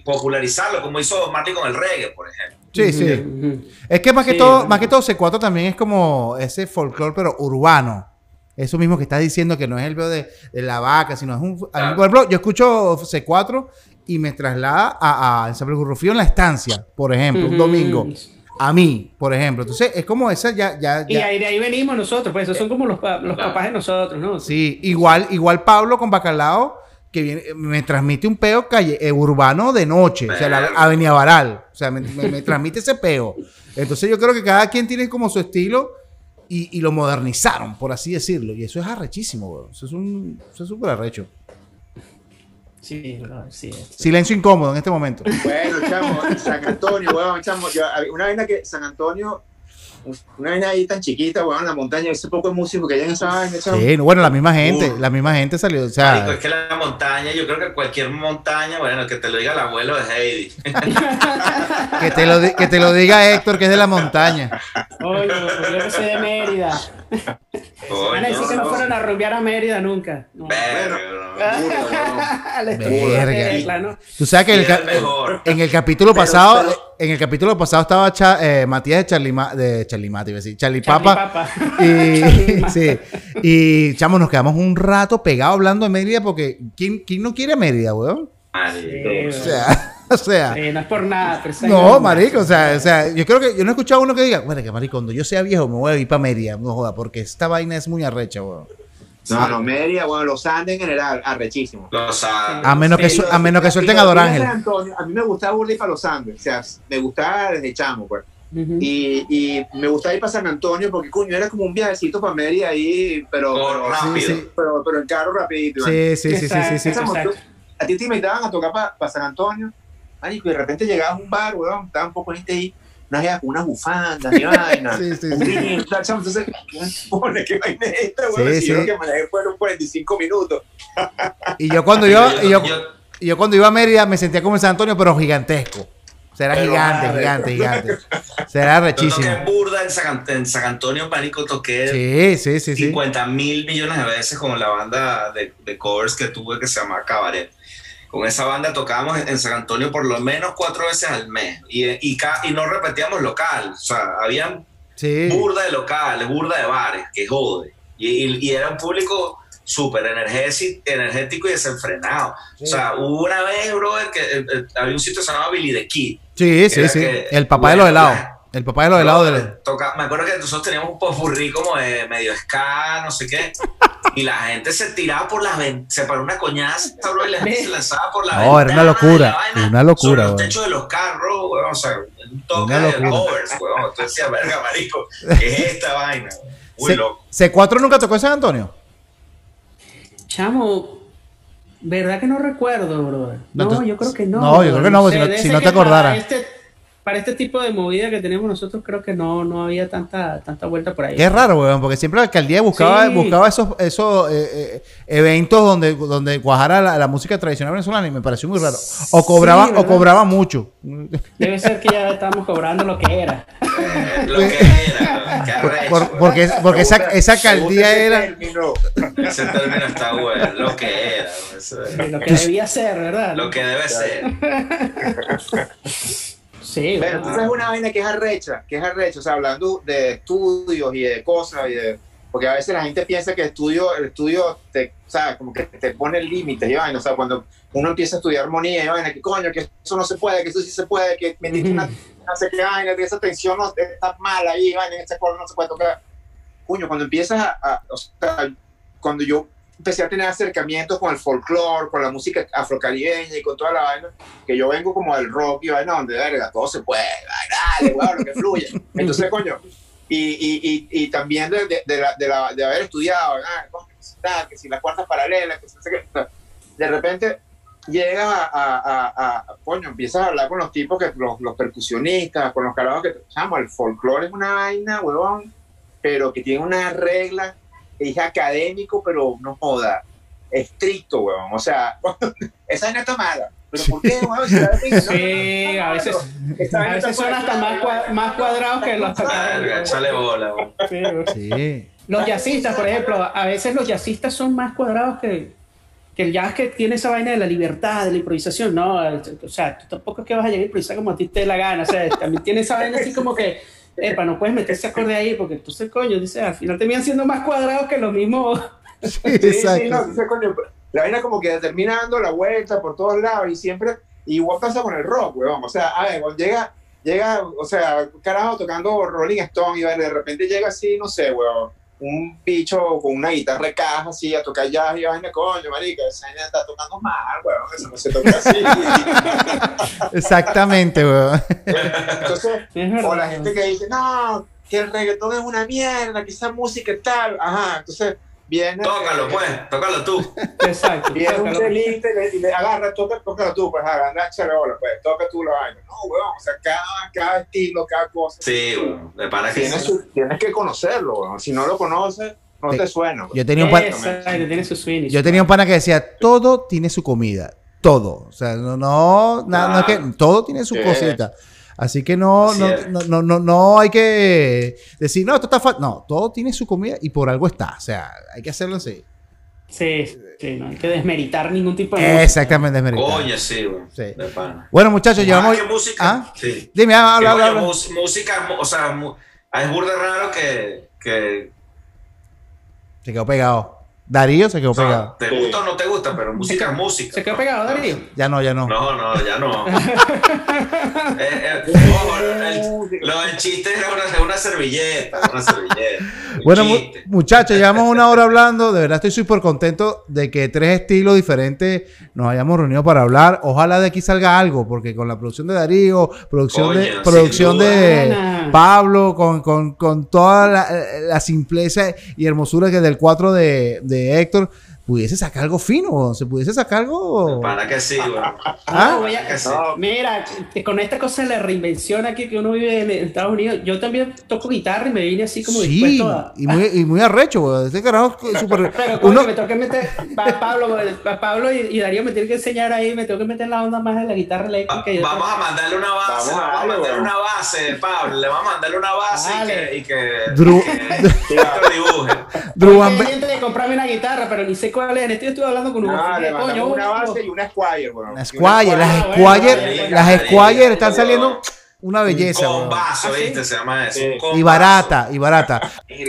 popularizarlo, como hizo Bob Marley con el reggae, por ejemplo. Sí, sí. Es que más que Sí, todo, más que todo C4 también es como ese folclore, pero urbano. Eso mismo que estás diciendo que no es el veo de, de la vaca, sino es un. Claro. por ejemplo, yo escucho C4 y me traslada a, a Ensamble Gurrufío en la estancia, por ejemplo, un domingo. A mí, por ejemplo. Entonces, es como esa ya, ya, Y ahí, de ahí venimos nosotros, pues esos son como los, los Claro. papás de nosotros, ¿no? Sí, igual, igual Pablo con Bacalao, que viene, me transmite un peo calle, eh, urbano de noche, o sea, la. Avenida Varal, o sea, me, me- me transmite ese peo. Entonces yo creo que cada quien tiene como su estilo y, y lo modernizaron, por así decirlo, y eso es arrechísimo, weón. Eso es un, eso es súper arrecho. Sí, sí. es- Silencio incómodo en este momento. Bueno, chamo, San Antonio, weón, chamo, yo- una vaina que San Antonio, una vaina ahí tan chiquita, weón, en la montaña, ese poco de músicos que hay en esa vaina, chamo. Sí, bueno, la misma gente, Uh. la misma gente salió, o Marico, sea, es que la montaña, yo creo que cualquier montaña, bueno, que te lo diga el abuelo de Heidi. que te, lo, que te lo diga Héctor, que es de la montaña. Oye, yo que soy de Mérida. Van a decir que no fueron a rumbear a Mérida nunca. No. Verga. Tú sabes que el. En el capítulo Pero- pasado, pero- en el capítulo pasado estaba Cha- eh, Matías de Charlie, Ma- de Charlie Mati, iba a decir, Charlie Charlie Papa. Papa. Y, sí, y chamo, nos quedamos un rato pegados hablando de Mérida porque ¿quién, quién no quiere Mérida, weón? Sí, O sea, o sea. Sí, no es por nada, No, marico, o sea, o sea, yo creo que yo no he escuchado a uno que diga, bueno, que marico, cuando yo sea viejo me voy a ir para Mérida, no joda, porque esta vaina es muy arrecha, weón. No, no, Mérida, bueno, los Andes en general, arrechísimo. Lo sabe. A menos que, su- a menos que suelten a Don Ángel. San Antonio, a mí me gustaba burlar para los Andes, o sea, me gustaba desde chamo, pues. Y, y me gustaba ir para San Antonio porque, coño, era como un viajecito para Mérida ahí, pero, pero, rápido. sí. pero, pero en carro rapidito. Sí, sí, sí, sí, sí, sí. A ti te invitaban a tocar para San Antonio, marico, y de repente llegabas a un bar, weón, estaba un poco gente ahí, unas viejas con unas bufandas, y vaina, Sí, sí, sí. entonces, ¿qué vaina es esta, weón? Sí, yo sí. lo que manejé fueron 45 minutos. Y yo cuando iba, y yo, Yo- y yo cuando iba a Mérida me sentía como en San Antonio, pero gigantesco. Será Pero gigante, gigante, gigante. Será Yo rechísimo. burda en San, en San Antonio, marico, toqué Sí, sí, sí, sí. 50 mil millones de veces con la banda de, de covers que tuve que se llama Cabaret. Con esa banda tocábamos en San Antonio por lo menos cuatro veces al mes y, y, y no repetíamos local. O sea, habían Sí. burda de locales, burda de bares, que jode. Y, y- era un público súper energético, y desenfrenado. O sea, hubo una vez, brother, que eh, eh, había un sitio que se llamaba Billy the Kid. Sí, sí, sí. que- El papá de los bueno, helados. El papá de los helados de... toca- me acuerdo que nosotros teníamos un popurrí como de medio ska, no sé qué. Y la gente se tiraba por las ventanas, se paró una coñaza, bro, y la gente se lanzaba por la No, era una ventana locura, vaina una locura, Sobre los techos de los carros, weón, o sea, un toque Una de locura. covers, weón. Entonces decía, verga, marico, ¿qué es esta vaina? weón? Muy C- loco. ¿C4 nunca tocó en San Antonio? Chamo, ¿verdad que no recuerdo, brother? No, No, yo creo que no. no, yo creo que no, si no- si no te. Para este, para este tipo de movida que tenemos nosotros, creo que no, no había tanta, tanta vuelta por ahí. Qué raro, weón, porque siempre la alcaldía buscaba, Sí. buscaba esos, esos eh, eh, eventos donde, donde cuajara la, la música tradicional venezolana y me pareció muy raro. O cobraba, o cobraba mucho. Debe ser que ya estamos cobrando lo que era. Lo que era, Por- porque porque esa, esa alcaldía ese era. término. Ese término está bueno, lo que era, Lo que debía ser, ¿verdad? lo que debe ser. Sí, Pero bueno. entonces es una vaina que es arrecha, que es arrecha, o sea, hablando de estudios y de cosas, y de, porque a veces la gente piensa que el estudio, el estudio te, ¿sabes? Como que te pone límites y vaina, o sea, cuando uno empieza a estudiar armonía y vaina, que coño, que eso no se puede, que eso sí se puede, que metiste Ujú. una, no sé qué vaina, que esa tensión no, está mal ahí, vaina, ese acorde no se puede tocar. Coño, cuando empiezas a, a- o sea, cuando yo empecé a tener acercamientos con el folclore, con la música afrocaribeña y con toda la vaina, que yo vengo como del rock y vaina donde verga, todo se puede, dale, weón, lo que fluye. Entonces, coño, y, y, y, y también de, de, de la, de, la- de haber estudiado, ah, que si las cuartas paralelas, que si de repente llegas a, a, a, a- coño, empiezas a hablar con los tipos, que los, los percusionistas, con los carajos que, chamo, el folclore es una vaina, huevón, pero que tiene una regla, es académico, pero no joda, estricto, huevón, o sea, esa vaina está mala. ¿Pero por qué? Si vaina- Sí, a veces, a veces son hasta más, cua- más cuadrados que los échale bola. weón. Sí, güey. Sí. Los jazzistas, por ejemplo, a veces los jazzistas son más cuadrados que, que el jazz que tiene esa vaina de la libertad, de la improvisación, ¿no? O sea, tú tampoco es que vas a llegar a improvisar como a ti te dé la gana, o sea, también tiene esa vaina así como que, epa, no puedes meter ese acorde ahí porque entonces, coño, dice, al final terminan siendo más cuadrados que los mismos. Sí, Sí, sí, no, exacto. entonces, coño, la vaina como que termina dando la vuelta por todos lados y siempre, igual pasa con el rock, weón, o sea, a ver, llega, llega, o sea, carajo tocando Rolling Stone y de repente llega así, no sé, weón, un bicho con una guitarra de caja así a tocar jazz y vaina, coño, marica, esa vaina está tocando mal, weón, eso no se toca así. Exactamente, weón. Entonces, o la gente que dice, no, que el reggaetón es una mierda, que esa música es tal, ajá, entonces viene... Tócalo, pues, tócalo tú. Exacto. Viene un tócalo. chelista y le, y le agarra, toca, tócalo tú, pues agarra, bola, pues, toca tú la vaina. No, weón, o sea, cada, cada estilo, cada cosa. Sí, weón. De para que Tienes, su- tienes que conocerlo, weón. Si no lo conoces, no te suena. weón. Yo tenía un pan- Exacto, tiene su swing. y yo tenía un pana que decía, todo tiene su comida. Todo. O sea, no, no, na- no es que todo tiene su cosita. Así que no, Así no, no, no, no, no hay que decir, no, esto está fácil. No, todo tiene su comida y por algo está. O sea, hay que hacerlo así. Sí, sí, no hay que desmeritar ningún tipo de música. Exactamente, es verdad. Coño, sí, weón. Sí. De pana. Bueno, muchachos, llevamos. Ah, ¿qué música? ¿Ah? Sí. Dime, habla, habla, música, o sea, es burda raro que, que Se quedó pegado. Darío se quedó o sea, pegado. te gusta o no te gusta, pero música es música. ¿Se quedó pegado, Darío? Ya no, ya no. No, no, ya no. Eh, eh, ojo, el, lo del chiste era una, una servilleta, una servilleta. un Bueno, mu- muchachos, llevamos una hora hablando. De verdad estoy súper contento de que tres estilos diferentes nos hayamos reunido para hablar. Ojalá de aquí salga algo, porque con la producción de Darío, producción Coño, de producción de. Pablo, con, con- con toda la, la simpleza y hermosura que del 4 de, de Héctor, pudiese sacar algo fino. Se pudiese sacar algo. Para que sí, weón. ¿Ah? No, voy a- Que sí. Mira, con esta cosa de la reinvención aquí que uno vive en Estados Unidos, yo también toco guitarra y me vine así como Sí, dispuesto a... y muy, y muy arrecho, weón. Este carajo es súper. Pero coño, Uno, me tengo que meter, pa- Pablo, pa- Pablo y, y Darío me tienen que enseñar ahí, me tengo que meter en la onda más de la guitarra Va- eléctrica. y yo Vamos a mandarle una base, Vamos a vamos a darle, mandarle una base, Pablo. Le vamos a mandarle una base y Dale. que, y que, Drew- que Héctor dibuje. Drew Estoy pendiente de comprarme una guitarra, pero ni sé cuál es. En este estuve hablando con un Ah, le coño, una base y una Squire. Las Y una Squire, las Ah, bueno, Squire, las Squire están saliendo una belleza. Un combazo, ¿Ah, sí? ¿viste? Se llama eso. Sí. Y barata, y barata.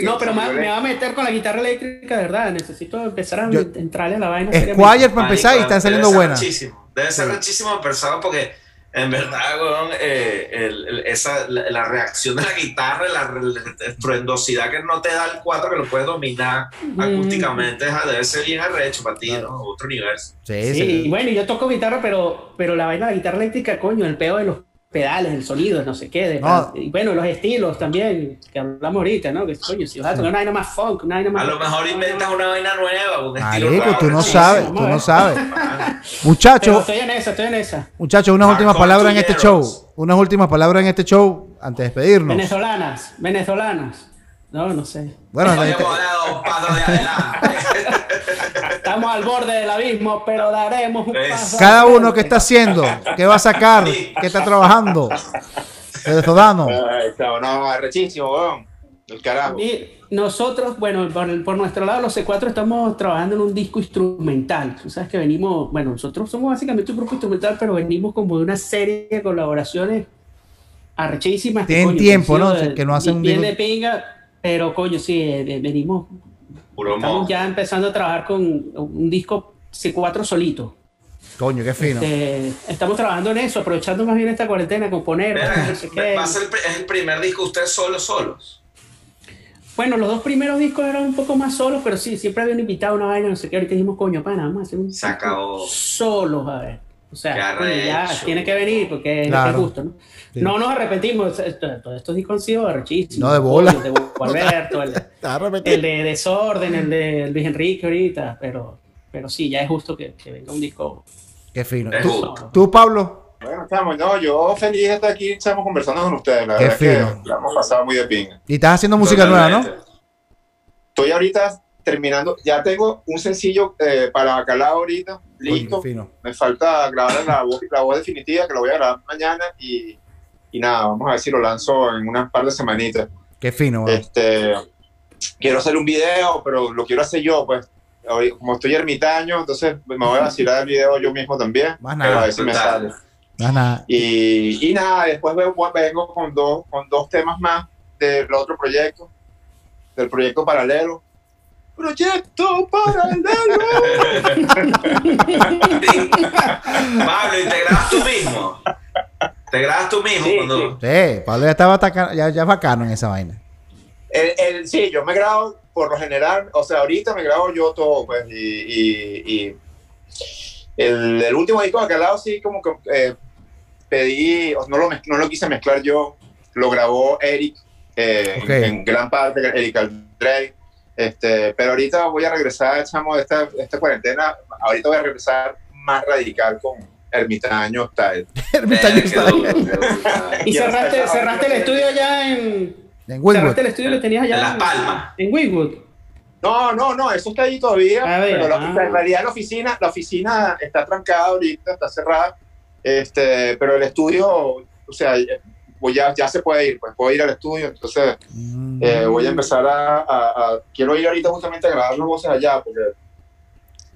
No, pero me, me va a meter con la guitarra eléctrica, de verdad. Necesito empezar a Yo- entrarle a la vaina. Squire para empezar y están saliendo debe ser buenas. rechísimo. Debe ser rechísimo empezar porque en verdad, weón, eh, el- el- esa, la, la reacción de la guitarra, la, la estruendosidad que no te da el 4 que lo puedes dominar acústicamente, debe ser bien arrecho para ti, ¿no? Otro universo. Sí, Sí, sí. y bueno, yo toco guitarra, pero, pero la vaina de la guitarra eléctrica, coño, el peo de los pedales, el sonido, no sé qué. de- No. Y bueno, los estilos también, que hablamos ahorita, ¿no? Que coño, si vas a tocar una vaina más funk, una vaina más. A lo mejor inventas una vaina nueva, un estilo Marico, raro, tú no sabes, tú no sabes. Muchachos, estoy en esa, estoy en esa. muchachos, unas últimas palabras en este show. Unas últimas palabras en este show antes de despedirnos. Venezolanas, venezolanas. No, no sé. Bueno, Oye, hemos dado un paso de adelante. Estamos al borde del abismo, pero daremos un Es- paso. cada uno que está haciendo, que va a sacar, que está trabajando. Venezolano. Está, no, arrechísimo, weón. El carajo. Y nosotros, bueno, por, nuestro lado, los C4 estamos trabajando en un disco instrumental. Tú sabes que venimos, bueno, nosotros somos básicamente un grupo instrumental, pero venimos como de una serie de colaboraciones arrechísimas. Tienen coño, tiempo, ¿no? de- Que no hacen un bien disco- de pinga, pero coño, sí, eh, venimos, Puro estamos mo. ya empezando a trabajar con un disco C4 solito. Coño, qué fino. Este, estamos trabajando en eso, aprovechando más bien esta cuarentena, componer, Mira, no sé qué. va a ser el, pri- es el primer disco ustedes solos, solos. Bueno, los dos primeros discos eran un poco más solos, pero sí, siempre habían invitado una vaina, no sé qué. Ahorita dijimos, coño, pana, vamos a hacer un Se acabó. solos, a ver. O sea, coño, ya tiene que venir porque Claro. es justo, ¿no? Sí. No nos arrepentimos, esto- todos estos discos han sido arrechísimos. No, de bola. El de Alberto, el el de Desorden, el de Luis Enrique ahorita, pero, pero sí, ya es justo que, que venga un disco. Qué fino. ¿Tú, tú, Pablo? Bueno, estamos, no, yo feliz de estar aquí, estamos conversando con ustedes, la Qué verdad es que la hemos pasado muy de pinga. Y estás haciendo música nueva, ¿no? Estoy ahorita terminando, ya tengo un sencillo eh, para Bacalao ahorita, listo. Me falta grabar la voz, la voz definitiva, que lo voy a grabar mañana y, y nada, vamos a ver si lo lanzo en unas par de semanitas. Qué fino, weón. Este, quiero hacer un video, pero lo quiero hacer yo, pues. Hoy, Como estoy ermitaño, entonces me voy a vacilar el video yo mismo también. Más pero nada. a ver si me sale. Más nada. Y, y nada, después ve- vengo con dos, con dos temas más del otro proyecto, del proyecto paralelo. Proyecto paralelo. Pablo, ¿y te grabas tú mismo? ¿Te grabas tú mismo Sí, cuando... Sí, Pablo ya estaba ya, ya bacano en esa vaina. El, el- sí, yo me grabo por lo general, o sea, ahorita me grabo yo todo, pues, y, y- y el, el último disco de aquel lado sí como que eh, pedí, o no lo, no lo quise mezclar yo, lo grabó Eric, eh, en, en gran parte, Eric Aldrey, este, pero ahorita voy a regresar, chamo, de esta, esta cuarentena, ahorita voy a regresar más radical con Ermitaño Style. Ermitaño Eh, duro. Y cerraste, cerraste el estudio allá en. En Wynwood. Cerraste el estudio y lo tenías allá En Las Palmas. En Wynwood. No, no, no, eso está ahí todavía. A ver, pero la- ah. en realidad la oficina, la oficina está trancada ahorita, está cerrada. Este, pero el estudio, o sea, eh, pues ya, ya se puede ir, pues puedo ir al estudio, entonces Mm. eh, voy a empezar a, a- a- quiero ir ahorita justamente a grabar las voces allá, porque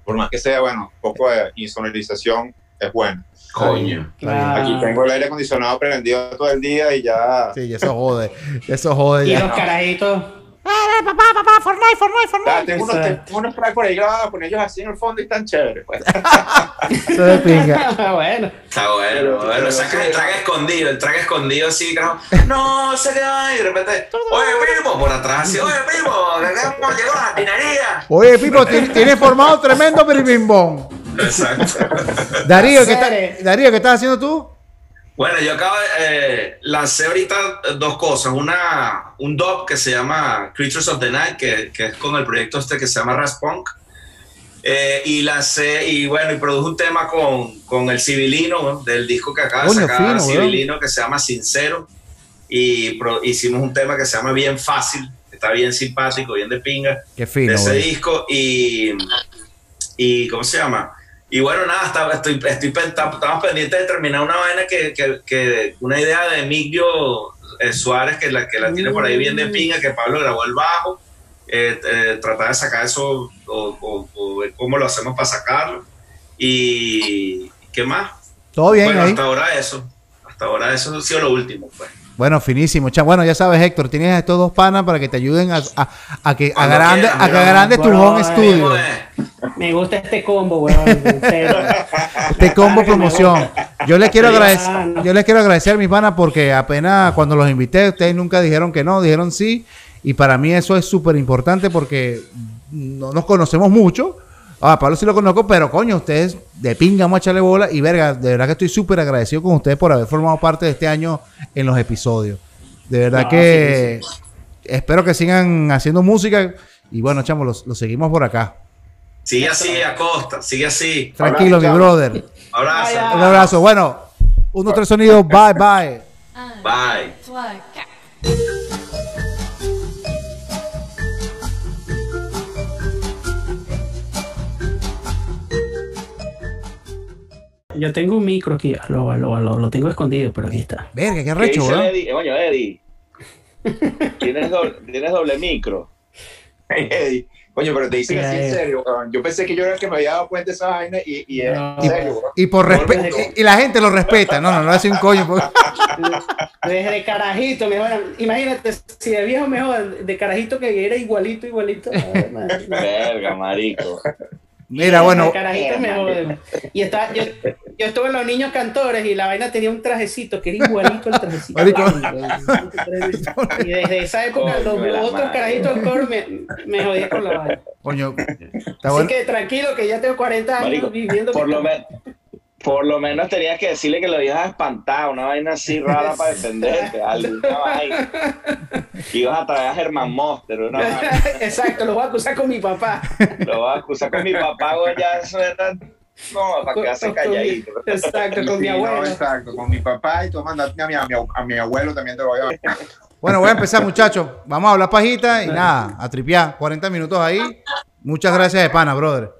por más que sea, bueno, un poco de insonorización es bueno. Coño. Aquí tengo el aire acondicionado prendido todo el día y ya. Sí, eso jode. Eso jode Y ya. los carajitos. Ah, tengo, unos, Exacto. tengo unos tracks por ahí grabados con ellos así en el fondo y están chéveres. Pues. Eso de pinga. bueno. Está bueno, Pero- bueno, el track escondido, el track escondido así, grabado. no se queda y de repente, oye primo, por atrás así, oye primo, llegado a la minería. Oye, Pipo, ti- tienes formado tremendo biribimbón. Exacto. Darío, ¿qué, está-. Darío, ¿qué estás haciendo tú? Bueno, yo acabo de eh, lancé ahorita dos cosas. Una, un dub que se llama Creatures of the Night, que, que es con el proyecto este que se llama Raspunk. Eh, y lancé, y bueno, y produjo un tema con, con el Civilino, ¿no? del disco que acaba de sacar fino. Civilino, que se llama Sincero. Y pro- hicimos un tema que se llama Bien Fácil, que está bien simpático, bien de pinga Qué de fino, ese güey. disco y, y ¿cómo se llama? Y bueno, nada, estaba- estoy, estoy, estamos pendientes de terminar una vaina que, que, que una idea de Emilio eh, Suárez que la, que la tiene por ahí bien de pinga, que Pablo grabó el bajo, eh, eh, tratar de sacar eso o, o- o ver cómo lo hacemos para sacarlo. Y ¿qué más? Todo bien bueno, ahí. hasta ahora eso. Hasta ahora eso ha sido lo último. Pues. Bueno, finísimo. Bueno, ya sabes, Héctor, tienes a estos dos panas para que te ayuden a, a, a que agrande, a que agrande tu Bro, home studio. Me gusta este combo, weón. Este combo promoción. Yo les quiero agradecer, yo les quiero agradecer a mis panas porque apenas cuando los invité, ustedes nunca dijeron que no, dijeron sí. Y para mí eso es súper importante porque no nos conocemos mucho. Ah, Pablo sí lo conozco, pero coño, ustedes de pinga, vamos a echarle bola. Y verga, de verdad que estoy súper agradecido con ustedes por haber formado parte de este año en los episodios. De verdad No, que espero que sigan haciendo música. Y bueno, chamo, los, los seguimos por acá. sigue así, Acosta, sigue así. Tranquilo, mi chamo. brother. Abrazo. Un abrazo. Bueno, uno, tres sonidos. Bye, bye. Bye. Trois, Yo tengo un micro aquí, lo, lo, lo, lo tengo escondido, pero aquí está. Verga, qué ¿Qué arrecho, dice. Eddie? Eh, Coño, Eddie. ¿Tienes doble, tienes doble micro. Eddie, Coño, pero te dicen así en serio. Yo pensé que yo era el que me había dado cuenta de esa vaina y, y es No. en serio, weón. Y por respeto. Y, y la gente lo respeta. No, no, no hace un coño. porque- Desde carajito me jodan. Imagínate, si de viejo me jodan, de carajito que era igualito, igualito. Ay. Verga, marico. Mira, bueno. De carajito me joden. Y está, yo, yo estuve en los niños cantores y la vaina tenía un trajecito que era igualito el trajecito. Y desde esa época, los otros madre. carajitos del coro me, me jodí con la vaina. Coño. Así bueno. que tranquilo, que ya tengo 40 años Marico, viviendo. por lo, men- por lo menos tenías que decirle que lo ibas a espantar, una vaina así rara para defenderte, alguna vaina. Que ibas a traer a Germán Monster, una vaina. Exacto, lo voy a acusar con mi papá. Lo vas a acusar con mi papá, güey, ya eso era. No, para con mi- calladito. Exacto, con Sí, mi no, abuelo. exacto, con mi papá y tú mandaste a mi, a mi, a mi abuelo también te lo voy a ver. Bueno, voy a empezar, muchachos. Vamos a hablar pajita y nada, a tripear. 40 minutos ahí. Muchas gracias de pana, brother.